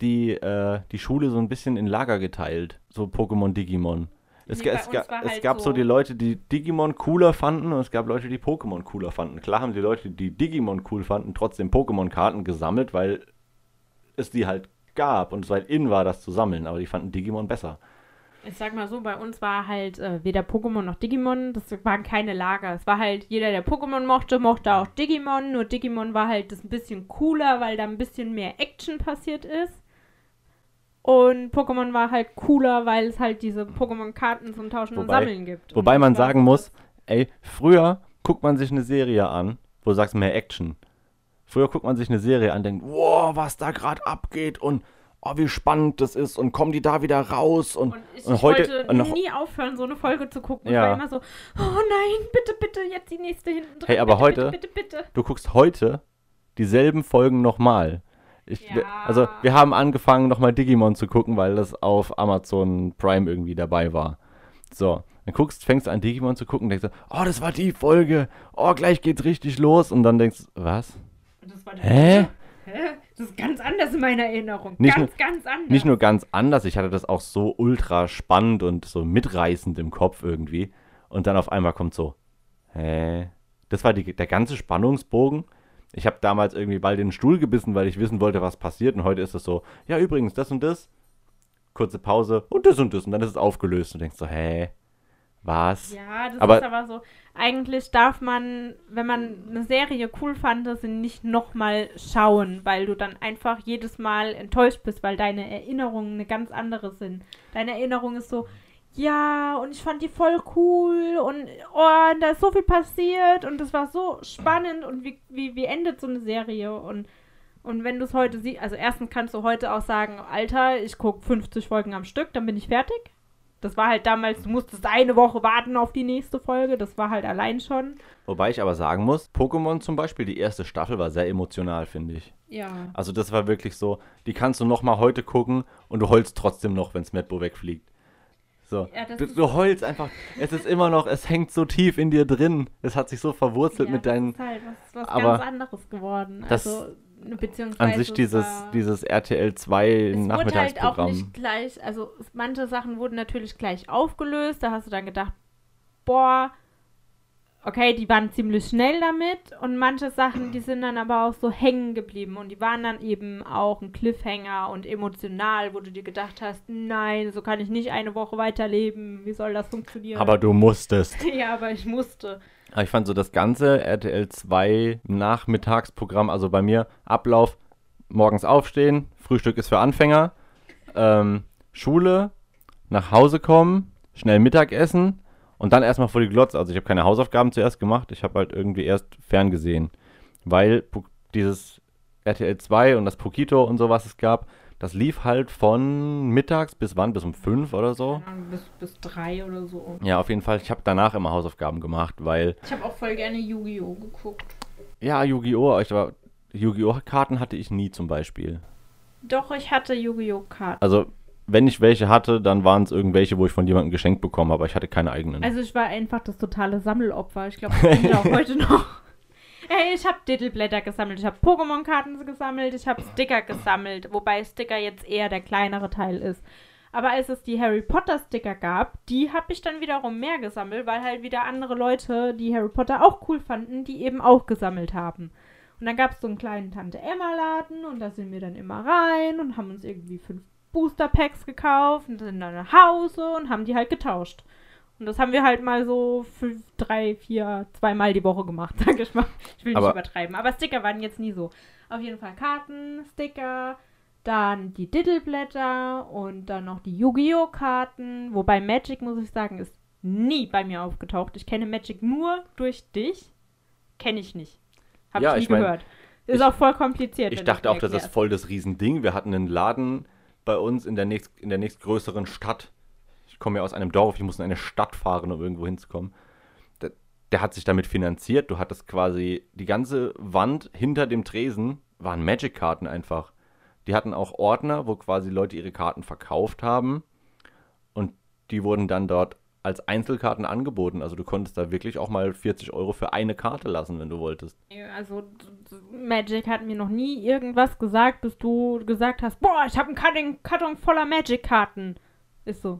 die, äh, die Schule so ein bisschen in Lager geteilt. So Pokémon Digimon. Es, Nee, es, ga- war es halt gab so so- die Leute, die Digimon cooler fanden und es gab Leute, die Pokémon cooler fanden. Klar haben die Leute, die Digimon cool fanden, trotzdem Pokémon-Karten gesammelt, weil es die halt gab und es halt in war, das zu sammeln. Aber die fanden Digimon besser. Ich sag mal so, bei uns war halt äh, weder Pokémon noch Digimon. Das waren keine Lager. Es war halt, jeder, der Pokémon mochte, mochte auch Digimon. Nur Digimon war halt das ein bisschen cooler, weil da ein bisschen mehr Action passiert ist. Und Pokémon war halt cooler, weil es halt diese Pokémon-Karten zum Tauschen und Wobei- Sammeln gibt. Wobei Und man sagen muss, ey, früher guckt man sich eine Serie an, wo du sagst mehr Action. Früher guckt man sich eine Serie an, denkt, wow, was da gerade abgeht und oh, wie spannend das ist und kommen die da wieder raus und, Und ich, und ich heute wollte und nie aufhören, so eine Folge zu gucken. Ja. Ich war immer so, oh nein, bitte, bitte, jetzt die nächste hinten dran. Hey, aber bitte, heute- bitte, bitte. du guckst heute dieselben Folgen nochmal. Ich, Ja. Also wir haben angefangen nochmal Digimon zu gucken, weil das auf Amazon Prime irgendwie dabei war. So, dann guckst, fängst an Digimon zu gucken, denkst du, oh, das war die Folge, oh, gleich geht's richtig los und dann denkst du, was? Das war die Hä? Hä? Das ist ganz anders in meiner Erinnerung. Nicht ganz, ganz anders. Nicht nur ganz anders, ich hatte das auch so ultra spannend und so mitreißend im Kopf irgendwie. Und dann auf einmal kommt so, hä? Das war die, der ganze Spannungsbogen. Ich habe damals irgendwie bald in den Stuhl gebissen, weil ich wissen wollte, was passiert. Und heute ist es so, ja, übrigens, das und das. Kurze Pause und das und das. Und dann ist es aufgelöst. Und du denkst so, hä? Was? Ja, das Aber- ist aber so. Eigentlich darf man, wenn man eine Serie cool fand, sie nicht nochmal schauen, weil du dann einfach jedes Mal enttäuscht bist, weil deine Erinnerungen eine ganz andere sind. Deine Erinnerung ist so, ja, und ich fand die voll cool und oh, und da ist so viel passiert und das war so spannend und wie, wie, wie endet so eine Serie und und wenn du es heute siehst, also erstens kannst du heute auch sagen, Alter, ich gucke 50 Folgen am Stück, dann bin ich fertig. Das war halt damals, du musstest eine Woche warten auf die nächste Folge. Das war halt allein schon. Wobei ich aber sagen muss, Pokémon zum Beispiel, die erste Staffel war sehr emotional, finde ich. Ja. Also das war wirklich so, die kannst du noch mal heute gucken und du heulst trotzdem noch, wenn Smetbo wegfliegt. So, Ja, du, du heulst einfach. Es ist immer noch, es hängt so tief in dir drin. Es hat sich so verwurzelt ja, mit deinen. Das ist halt was, was aber ganz anderes geworden. das- also, beziehungsweise. An sich es dieses, war- dieses RTL 2 es wurde halt auch Nachmittagsprogramm. nicht gleich, also manche Sachen wurden natürlich gleich aufgelöst. Da hast du dann gedacht, boah, okay, die waren ziemlich schnell damit. Und manche Sachen, die sind dann aber auch so hängen geblieben. Und die waren dann eben auch ein Cliffhanger und emotional, wo du dir gedacht hast, nein, so kann ich nicht eine Woche weiterleben. Wie soll das funktionieren? aber du musstest. ja, aber ich musste. Aber ich fand so das ganze RTL 2 Nachmittagsprogramm, also bei mir Ablauf, morgens aufstehen, Frühstück ist für Anfänger, ähm, Schule, nach Hause kommen, schnell Mittagessen und dann erstmal vor die Glotze. Also ich habe keine Hausaufgaben zuerst gemacht, ich habe halt irgendwie erst ferngesehen, weil dieses RTL 2 und das Pokito und so, was es gab, das lief halt von mittags bis wann? Bis um 5 oder so? Bis, bis drei oder so. Ja, auf jeden Fall. Ich habe danach immer Hausaufgaben gemacht, weil Ich habe auch voll gerne Yu-Gi-Oh! geguckt. Ja, Yu-Gi-Oh! Yu-Gi-Oh! Karten hatte ich nie zum Beispiel. Doch, ich hatte Yu-Gi-Oh! Karten. Also, wenn ich welche hatte, dann waren es irgendwelche, wo ich von jemandem geschenkt bekommen habe, aber ich hatte keine eigenen. Also ich war einfach das totale Sammelopfer. Ich glaube, das bin ich auch heute noch. Ey, ich habe Titelblätter gesammelt, ich habe Pokémon-Karten gesammelt, ich habe Sticker gesammelt, wobei Sticker jetzt eher der kleinere Teil ist. Aber als es die Harry Potter-Sticker gab, die habe ich dann wiederum mehr gesammelt, weil halt wieder andere Leute, die Harry Potter auch cool fanden, die eben auch gesammelt haben. Und dann gab es so einen kleinen Tante-Emma-Laden und da sind wir dann immer rein und haben uns irgendwie fünf Booster-Packs gekauft und sind dann nach Hause und haben die halt getauscht. Und das haben wir halt mal so fünf, drei, vier, zweimal die Woche gemacht, sag ich mal. Ich will nicht Aber- übertreiben. Aber Sticker waren jetzt nie so. Auf jeden Fall Karten, Sticker, dann die Diddleblätter und dann noch die Yu-Gi-Oh! Karten. Wobei Magic, muss ich sagen, ist nie bei mir aufgetaucht. Ich kenne Magic nur durch dich. Kenne ich nicht. Hab Ja, ich nie ich mein, gehört. Ist ich- auch voll kompliziert. ich dachte auch, das ist voll das Riesending. Wir hatten einen Laden bei uns in der, nächst, in der nächstgrößeren Stadt. Ich komme ja aus einem Dorf, ich muss in eine Stadt fahren, um irgendwo hinzukommen. Der, der hat sich damit finanziert. Du hattest quasi die ganze Wand hinter dem Tresen waren Magic-Karten einfach. Die hatten auch Ordner, wo quasi Leute ihre Karten verkauft haben. Und die wurden dann dort als Einzelkarten angeboten. Also du konntest da wirklich auch mal 40 Euro für eine Karte lassen, wenn du wolltest. Also Magic hat mir noch nie irgendwas gesagt, bis du gesagt hast, boah, ich habe einen Karton, Karton voller Magic-Karten. Ist so.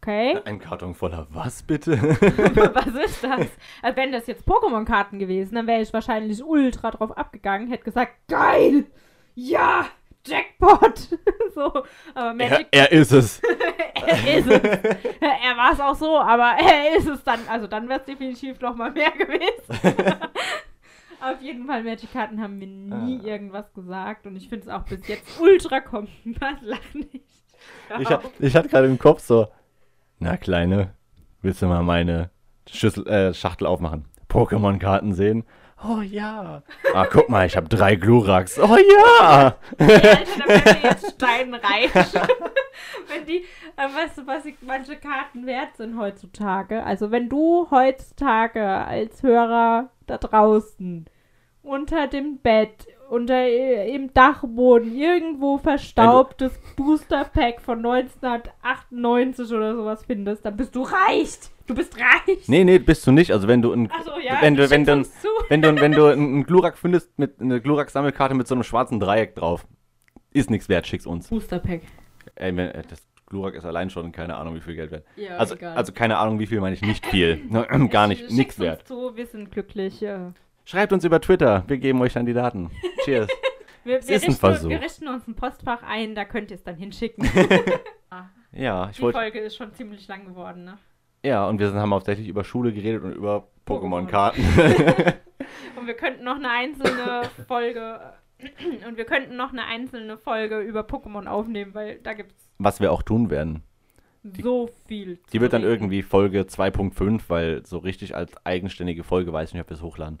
Okay. Ein Karton voller was bitte? Was ist das? Also wenn das jetzt Pokémon-Karten gewesen, dann wäre ich wahrscheinlich ultra drauf abgegangen, hätte gesagt, geil! Ja! Jackpot! so, aber er, Magic, er ist es. er ist es. Er war es auch so, aber er ist es dann. Also dann wäre es definitiv noch mal mehr gewesen. Auf jeden Fall, Magic-Karten haben mir nie Ah. irgendwas gesagt und ich finde es auch bis jetzt ultra. Was lach nicht. Ich, ich hatte gerade im Kopf so, na Kleine, willst du mal meine Schüssel, äh, Schachtel aufmachen? Pokémon-Karten sehen? Oh ja. Ah, guck mal, ich habe drei Gluraks. Oh ja. Ey, Alter, da wären wir jetzt steinreich. wenn die, äh, weißt du, was ich, manche Karten wert sind heutzutage? Also wenn du heutzutage als Hörer da draußen unter dem Bett, unter äh, im Dachboden irgendwo verstaubtes Booster-Pack von 1998 oder sowas findest, dann bist du reich. Du bist reich. Nee, nee, bist du nicht. Also wenn du ein, so, ja, wenn du, wenn du, uns wenn du, wenn du einen Glurak findest mit eine Glurak-Sammelkarte mit so einem schwarzen Dreieck drauf, ist nichts wert, schick's uns. Booster-Pack. Ey, äh, das Glurak ist allein schon keine Ahnung, wie viel Geld wert. Ja, Also, egal. also keine Ahnung, wie viel meine ich nicht viel. Gar nicht, nichts uns wert. Zu, wir sind glücklich. Ja. Schreibt uns über Twitter, wir geben euch dann die Daten. Cheers. Wir, Es wir, ist ein richten, Versuch. wir richten uns ein Postfach ein, da könnt ihr es dann hinschicken. Ja, ich Die wollte Folge ist schon ziemlich lang geworden, ne? Ja, und wir sind- haben hauptsächlich über Schule geredet und über Pokémon. Pokémon-Karten. Und wir könnten noch eine einzelne Folge und wir könnten noch eine einzelne Folge über Pokémon aufnehmen, weil da gibt's Was wir auch tun werden. so viel. Die wird dann reden. irgendwie Folge 2.5, weil so richtig als eigenständige Folge weiß ich nicht, ob wir es hochladen.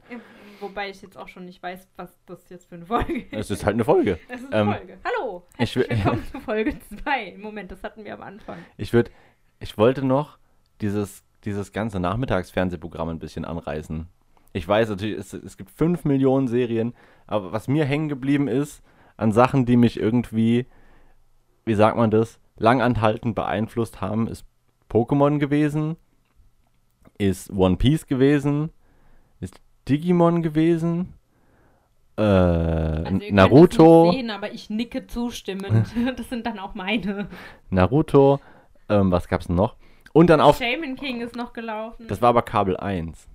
Wobei ich jetzt auch schon nicht weiß, was das jetzt für eine Folge ist. Es ist halt eine Folge. Es ist eine ähm, Folge. Hallo, ich herzlich will- willkommen zu Folge 2. Moment, das hatten wir am Anfang. Ich würde, ich wollte noch dieses, dieses ganze Nachmittagsfernsehprogramm ein bisschen anreißen. Ich weiß natürlich, es, es gibt 5 Millionen Serien, aber was mir hängen geblieben ist, an Sachen, die mich irgendwie, wie sagt man das, langanhaltend beeinflusst haben, ist Pokémon gewesen, ist One Piece gewesen, ist Digimon gewesen, äh, Also Naruto. sehen, aber ich nicke zustimmend. das sind dann auch meine. Naruto, ähm, was gab's denn noch? Und dann auf, Shaman King ist noch gelaufen. das war aber Kabel 1,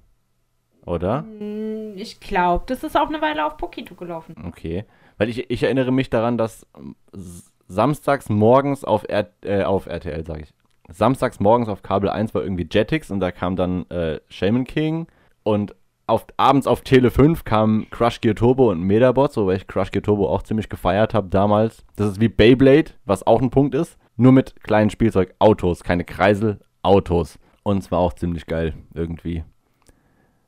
oder? Mm, Ich glaube, das ist auch eine Weile auf Pokito gelaufen. Okay, weil ich, ich erinnere mich daran, dass samstags morgens auf, R äh, auf RTL, sage ich, samstags morgens auf Kabel 1 war irgendwie Jetix und da kam dann äh, Shaman King und auf, abends auf Tele 5 kam Crush Gear Turbo und Medabots, wobei ich Crush Gear Turbo auch ziemlich gefeiert habe damals. Das ist wie Beyblade, was auch ein Punkt ist, nur mit kleinen Spielzeug, Autos, keine Kreisel, Autos. Und es war auch ziemlich geil irgendwie.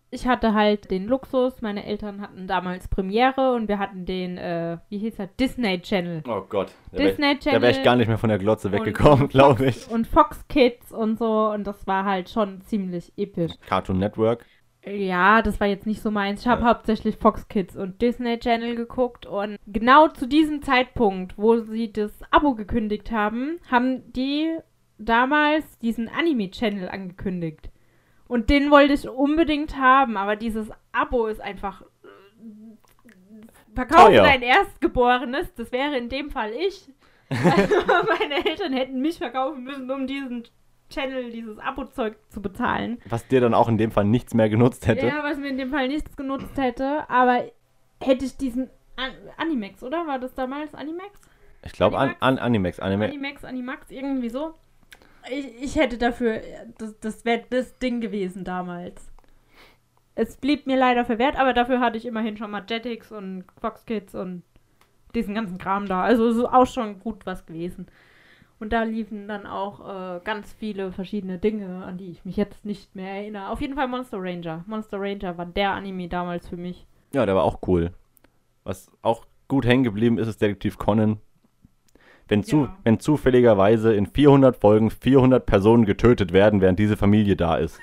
Ich hatte halt den Luxus, meine Eltern hatten damals Premiere und wir hatten den, äh, wie hieß er, Disney Channel. Oh Gott, da Disney wäre Channel. wär ich gar nicht mehr von der Glotze weggekommen, glaube ich. Und Fox Kids und so und das war halt schon ziemlich episch. Cartoon Network. Ja, das war jetzt nicht so meins. Ich habe Ja. hauptsächlich Fox Kids und Disney Channel geguckt und genau zu diesem Zeitpunkt, wo sie das Abo gekündigt haben, haben die damals diesen Anime Channel angekündigt. Und den wollte ich unbedingt haben, aber dieses Abo ist einfach äh, Verkauf Teuer. dein Erstgeborenes, das wäre in dem Fall ich. Also meine Eltern hätten mich verkaufen müssen, um diesen Channel, dieses Abo-Zeug zu bezahlen. Was dir dann auch in dem Fall nichts mehr genutzt hätte. Ja, was mir in dem Fall nichts genutzt hätte, aber hätte ich diesen An Animax, oder? War das damals Animax? ich glaube, an, Animax? an Animax. Anime Animax, Animax, irgendwie so. Ich, ich hätte dafür, das, das wäre das Ding gewesen damals. Es blieb mir leider verwehrt, aber dafür hatte ich immerhin schon mal Jetix und Fox Kids und diesen ganzen Kram da. Also es ist auch schon gut was gewesen. Und da liefen dann auch äh, ganz viele verschiedene Dinge, an die ich mich jetzt nicht mehr erinnere. Auf jeden Fall Monster Ranger. Monster Ranger war der Anime damals für mich. ja, der war auch cool. Was auch gut hängen geblieben ist, ist Detektiv Conan. Wenn, zu, Ja. wenn zufälligerweise in 400 Folgen 400 Personen getötet werden, während diese Familie da ist.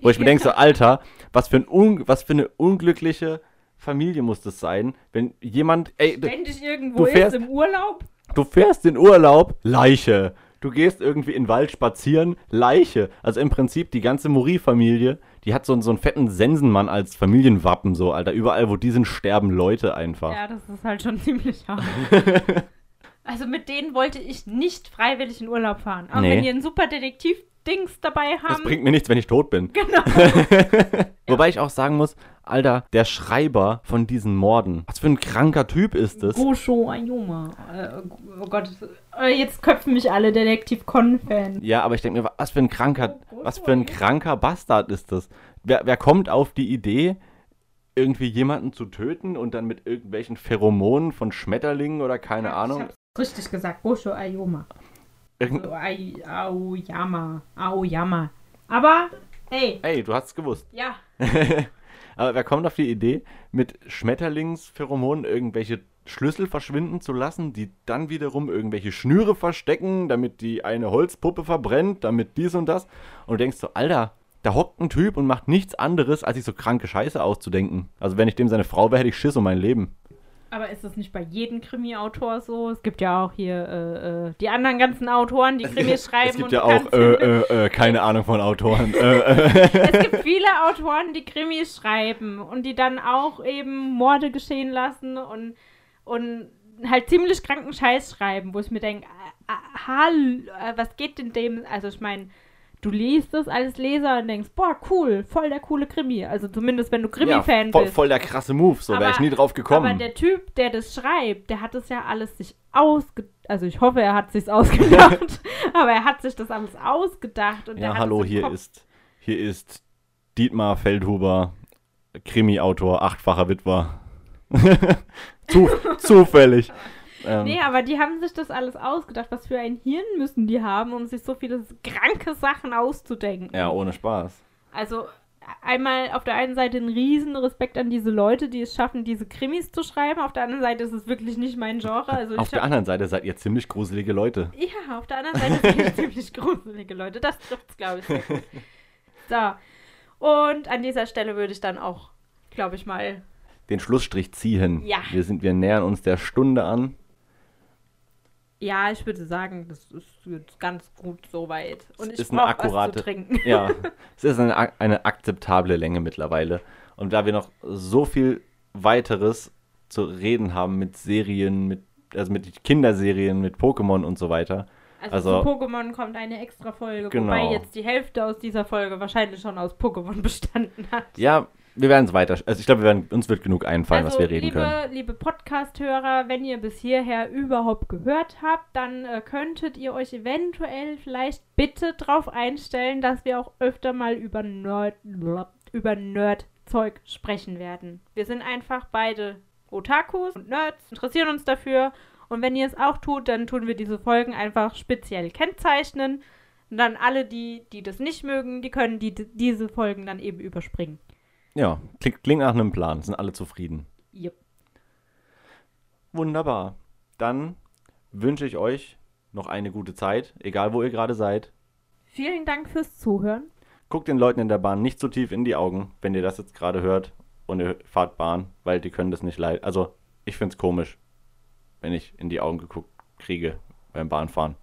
Wo ich mir denke, so, Alter, was für, ein was für eine unglückliche Familie muss das sein, wenn jemand, ey, dich irgendwo du fährst- im Urlaub, du fährst in Urlaub, Leiche. Du gehst irgendwie in den Wald spazieren, Leiche. Also im Prinzip die ganze Mori-Familie, die hat so, einen- so einen fetten Sensenmann als Familienwappen, so, Alter. Überall, wo die sind, sterben Leute einfach. Ja, das ist halt schon ziemlich hart. also mit denen wollte ich nicht freiwillig in Urlaub fahren. Auch Nee. wenn die ein super Detektiv-Dings dabei Das haben. bringt mir nichts, wenn ich tot bin. Genau. Wobei ich auch sagen muss, Alter, der Schreiber von diesen Morden, was für ein kranker Typ ist das? Gosho Ayoma. Äh, oh Gott, äh, jetzt köpfen mich alle Detektiv-Con-Fans. Ja, aber ich denke mir, was für ein kranker, Oh, was für ein kranker Bastard ist das? Wer, wer kommt auf die Idee, irgendwie jemanden zu töten und dann mit irgendwelchen Pheromonen von Schmetterlingen oder keine Ich Ahnung? Richtig gesagt. Gosho Ayoma. Irgend So, Ai- Aoyama. Aoyama. Aber, hey, Ey, du hast es gewusst. ja. Aber wer kommt auf die Idee, mit Schmetterlingspheromonen irgendwelche Schlüssel verschwinden zu lassen, die dann wiederum irgendwelche Schnüre verstecken, damit die eine Holzpuppe verbrennt, damit dies und das. Und du denkst so, Alter, da hockt ein Typ und macht nichts anderes, als sich so kranke Scheiße auszudenken. Also wenn ich dem seine Frau wäre, hätte ich Schiss um mein Leben. Aber ist das nicht bei jedem Krimi-Autor so? Es gibt ja auch hier äh, äh, die anderen ganzen Autoren, die Krimis schreiben. es gibt und ja auch, äh, äh, äh, keine Ahnung von Autoren. Es gibt viele Autoren, die Krimis schreiben und die dann auch eben Morde geschehen lassen und, und halt ziemlich kranken Scheiß schreiben, wo ich mir denke, was geht denn dem? Also ich meine, du liest es als Leser und denkst, boah, cool, voll der coole Krimi. Also zumindest, wenn du Krimi-Fan ja, voll, bist. voll der krasse Move, so wäre ich nie drauf gekommen. Aber der Typ, der das schreibt, der hat es ja alles sich ausgedacht. Also ich hoffe, er hat sich's ausgedacht. aber er hat sich das alles ausgedacht. Und ja, hallo, hier Kopf. ist, hier ist Dietmar Feldhuber, Krimi-Autor, achtfacher Witwer. Zu, zufällig. Ähm, Nee, aber die haben sich das alles ausgedacht. Was für ein Hirn müssen die haben, um sich so viele kranke Sachen auszudenken. ja, ohne Spaß. Also einmal auf der einen Seite ein riesen Respekt an diese Leute, die es schaffen, diese Krimis zu schreiben. Auf der anderen Seite ist es wirklich nicht mein Genre. Also Auf der anderen Seite seid ihr ziemlich gruselige Leute. ja, auf der anderen Seite sind es ziemlich gruselige Leute. Das trifft's, glaube ich. So. Und an dieser Stelle würde ich dann auch, glaube ich mal, Den Schlussstrich ziehen. Ja. Wir, sind, wir nähern uns der Stunde an. Ja, ich würde sagen, das ist jetzt ganz gut soweit. Und ich ist eine brauche was akkurate- zu trinken. Ja, es ist eine, eine akzeptable Länge mittlerweile. Und da wir noch so viel weiteres zu reden haben mit Serien, mit, also mit Kinderserien, mit Pokémon und so weiter. Also, Also- zu Pokémon kommt eine extra Folge, Genau. wobei jetzt die Hälfte aus dieser Folge wahrscheinlich schon aus Pokémon bestanden hat. Ja, wir werden es weiter. Also ich glaube, wir werden, uns wird genug einfallen, also, was wir reden liebe, können. liebe Podcast-Hörer, wenn ihr bis hierher überhaupt gehört habt, dann äh, könntet ihr euch eventuell vielleicht bitte drauf einstellen, dass wir auch öfter mal über Nerd, über Nerd-Zeug sprechen werden. Wir sind einfach beide Otakus und Nerds, interessieren uns dafür. Und wenn ihr es auch tut, dann tun wir diese Folgen einfach speziell kennzeichnen. Und dann alle, die, die das nicht mögen, die können die, diese Folgen dann eben überspringen. Ja, klingt, klingt nach einem Plan. Sind alle zufrieden. Yep. Wunderbar. Dann wünsche ich euch noch eine gute Zeit, egal wo ihr gerade seid. Vielen Dank fürs Zuhören. Guckt den Leuten in der Bahn nicht zu tief in die Augen, wenn ihr das jetzt gerade hört und ihr fahrt Bahn, weil die können das nicht leid. Also, ich find's komisch, wenn ich in die Augen geguckt kriege beim Bahnfahren.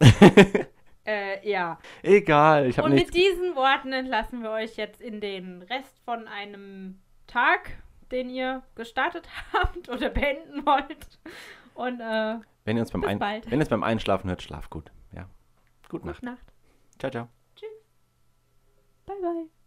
Äh, ja. Egal, ich habe Und nichts. mit diesen Worten entlassen wir euch jetzt in den Rest von einem Tag, den ihr gestartet habt oder beenden wollt. Und äh, Wenn ihr uns beim, Ein wenn ihr beim Einschlafen hört, schlaf gut. Ja. Gute Nacht. gute Nacht. Ciao, ciao. Bye, bye.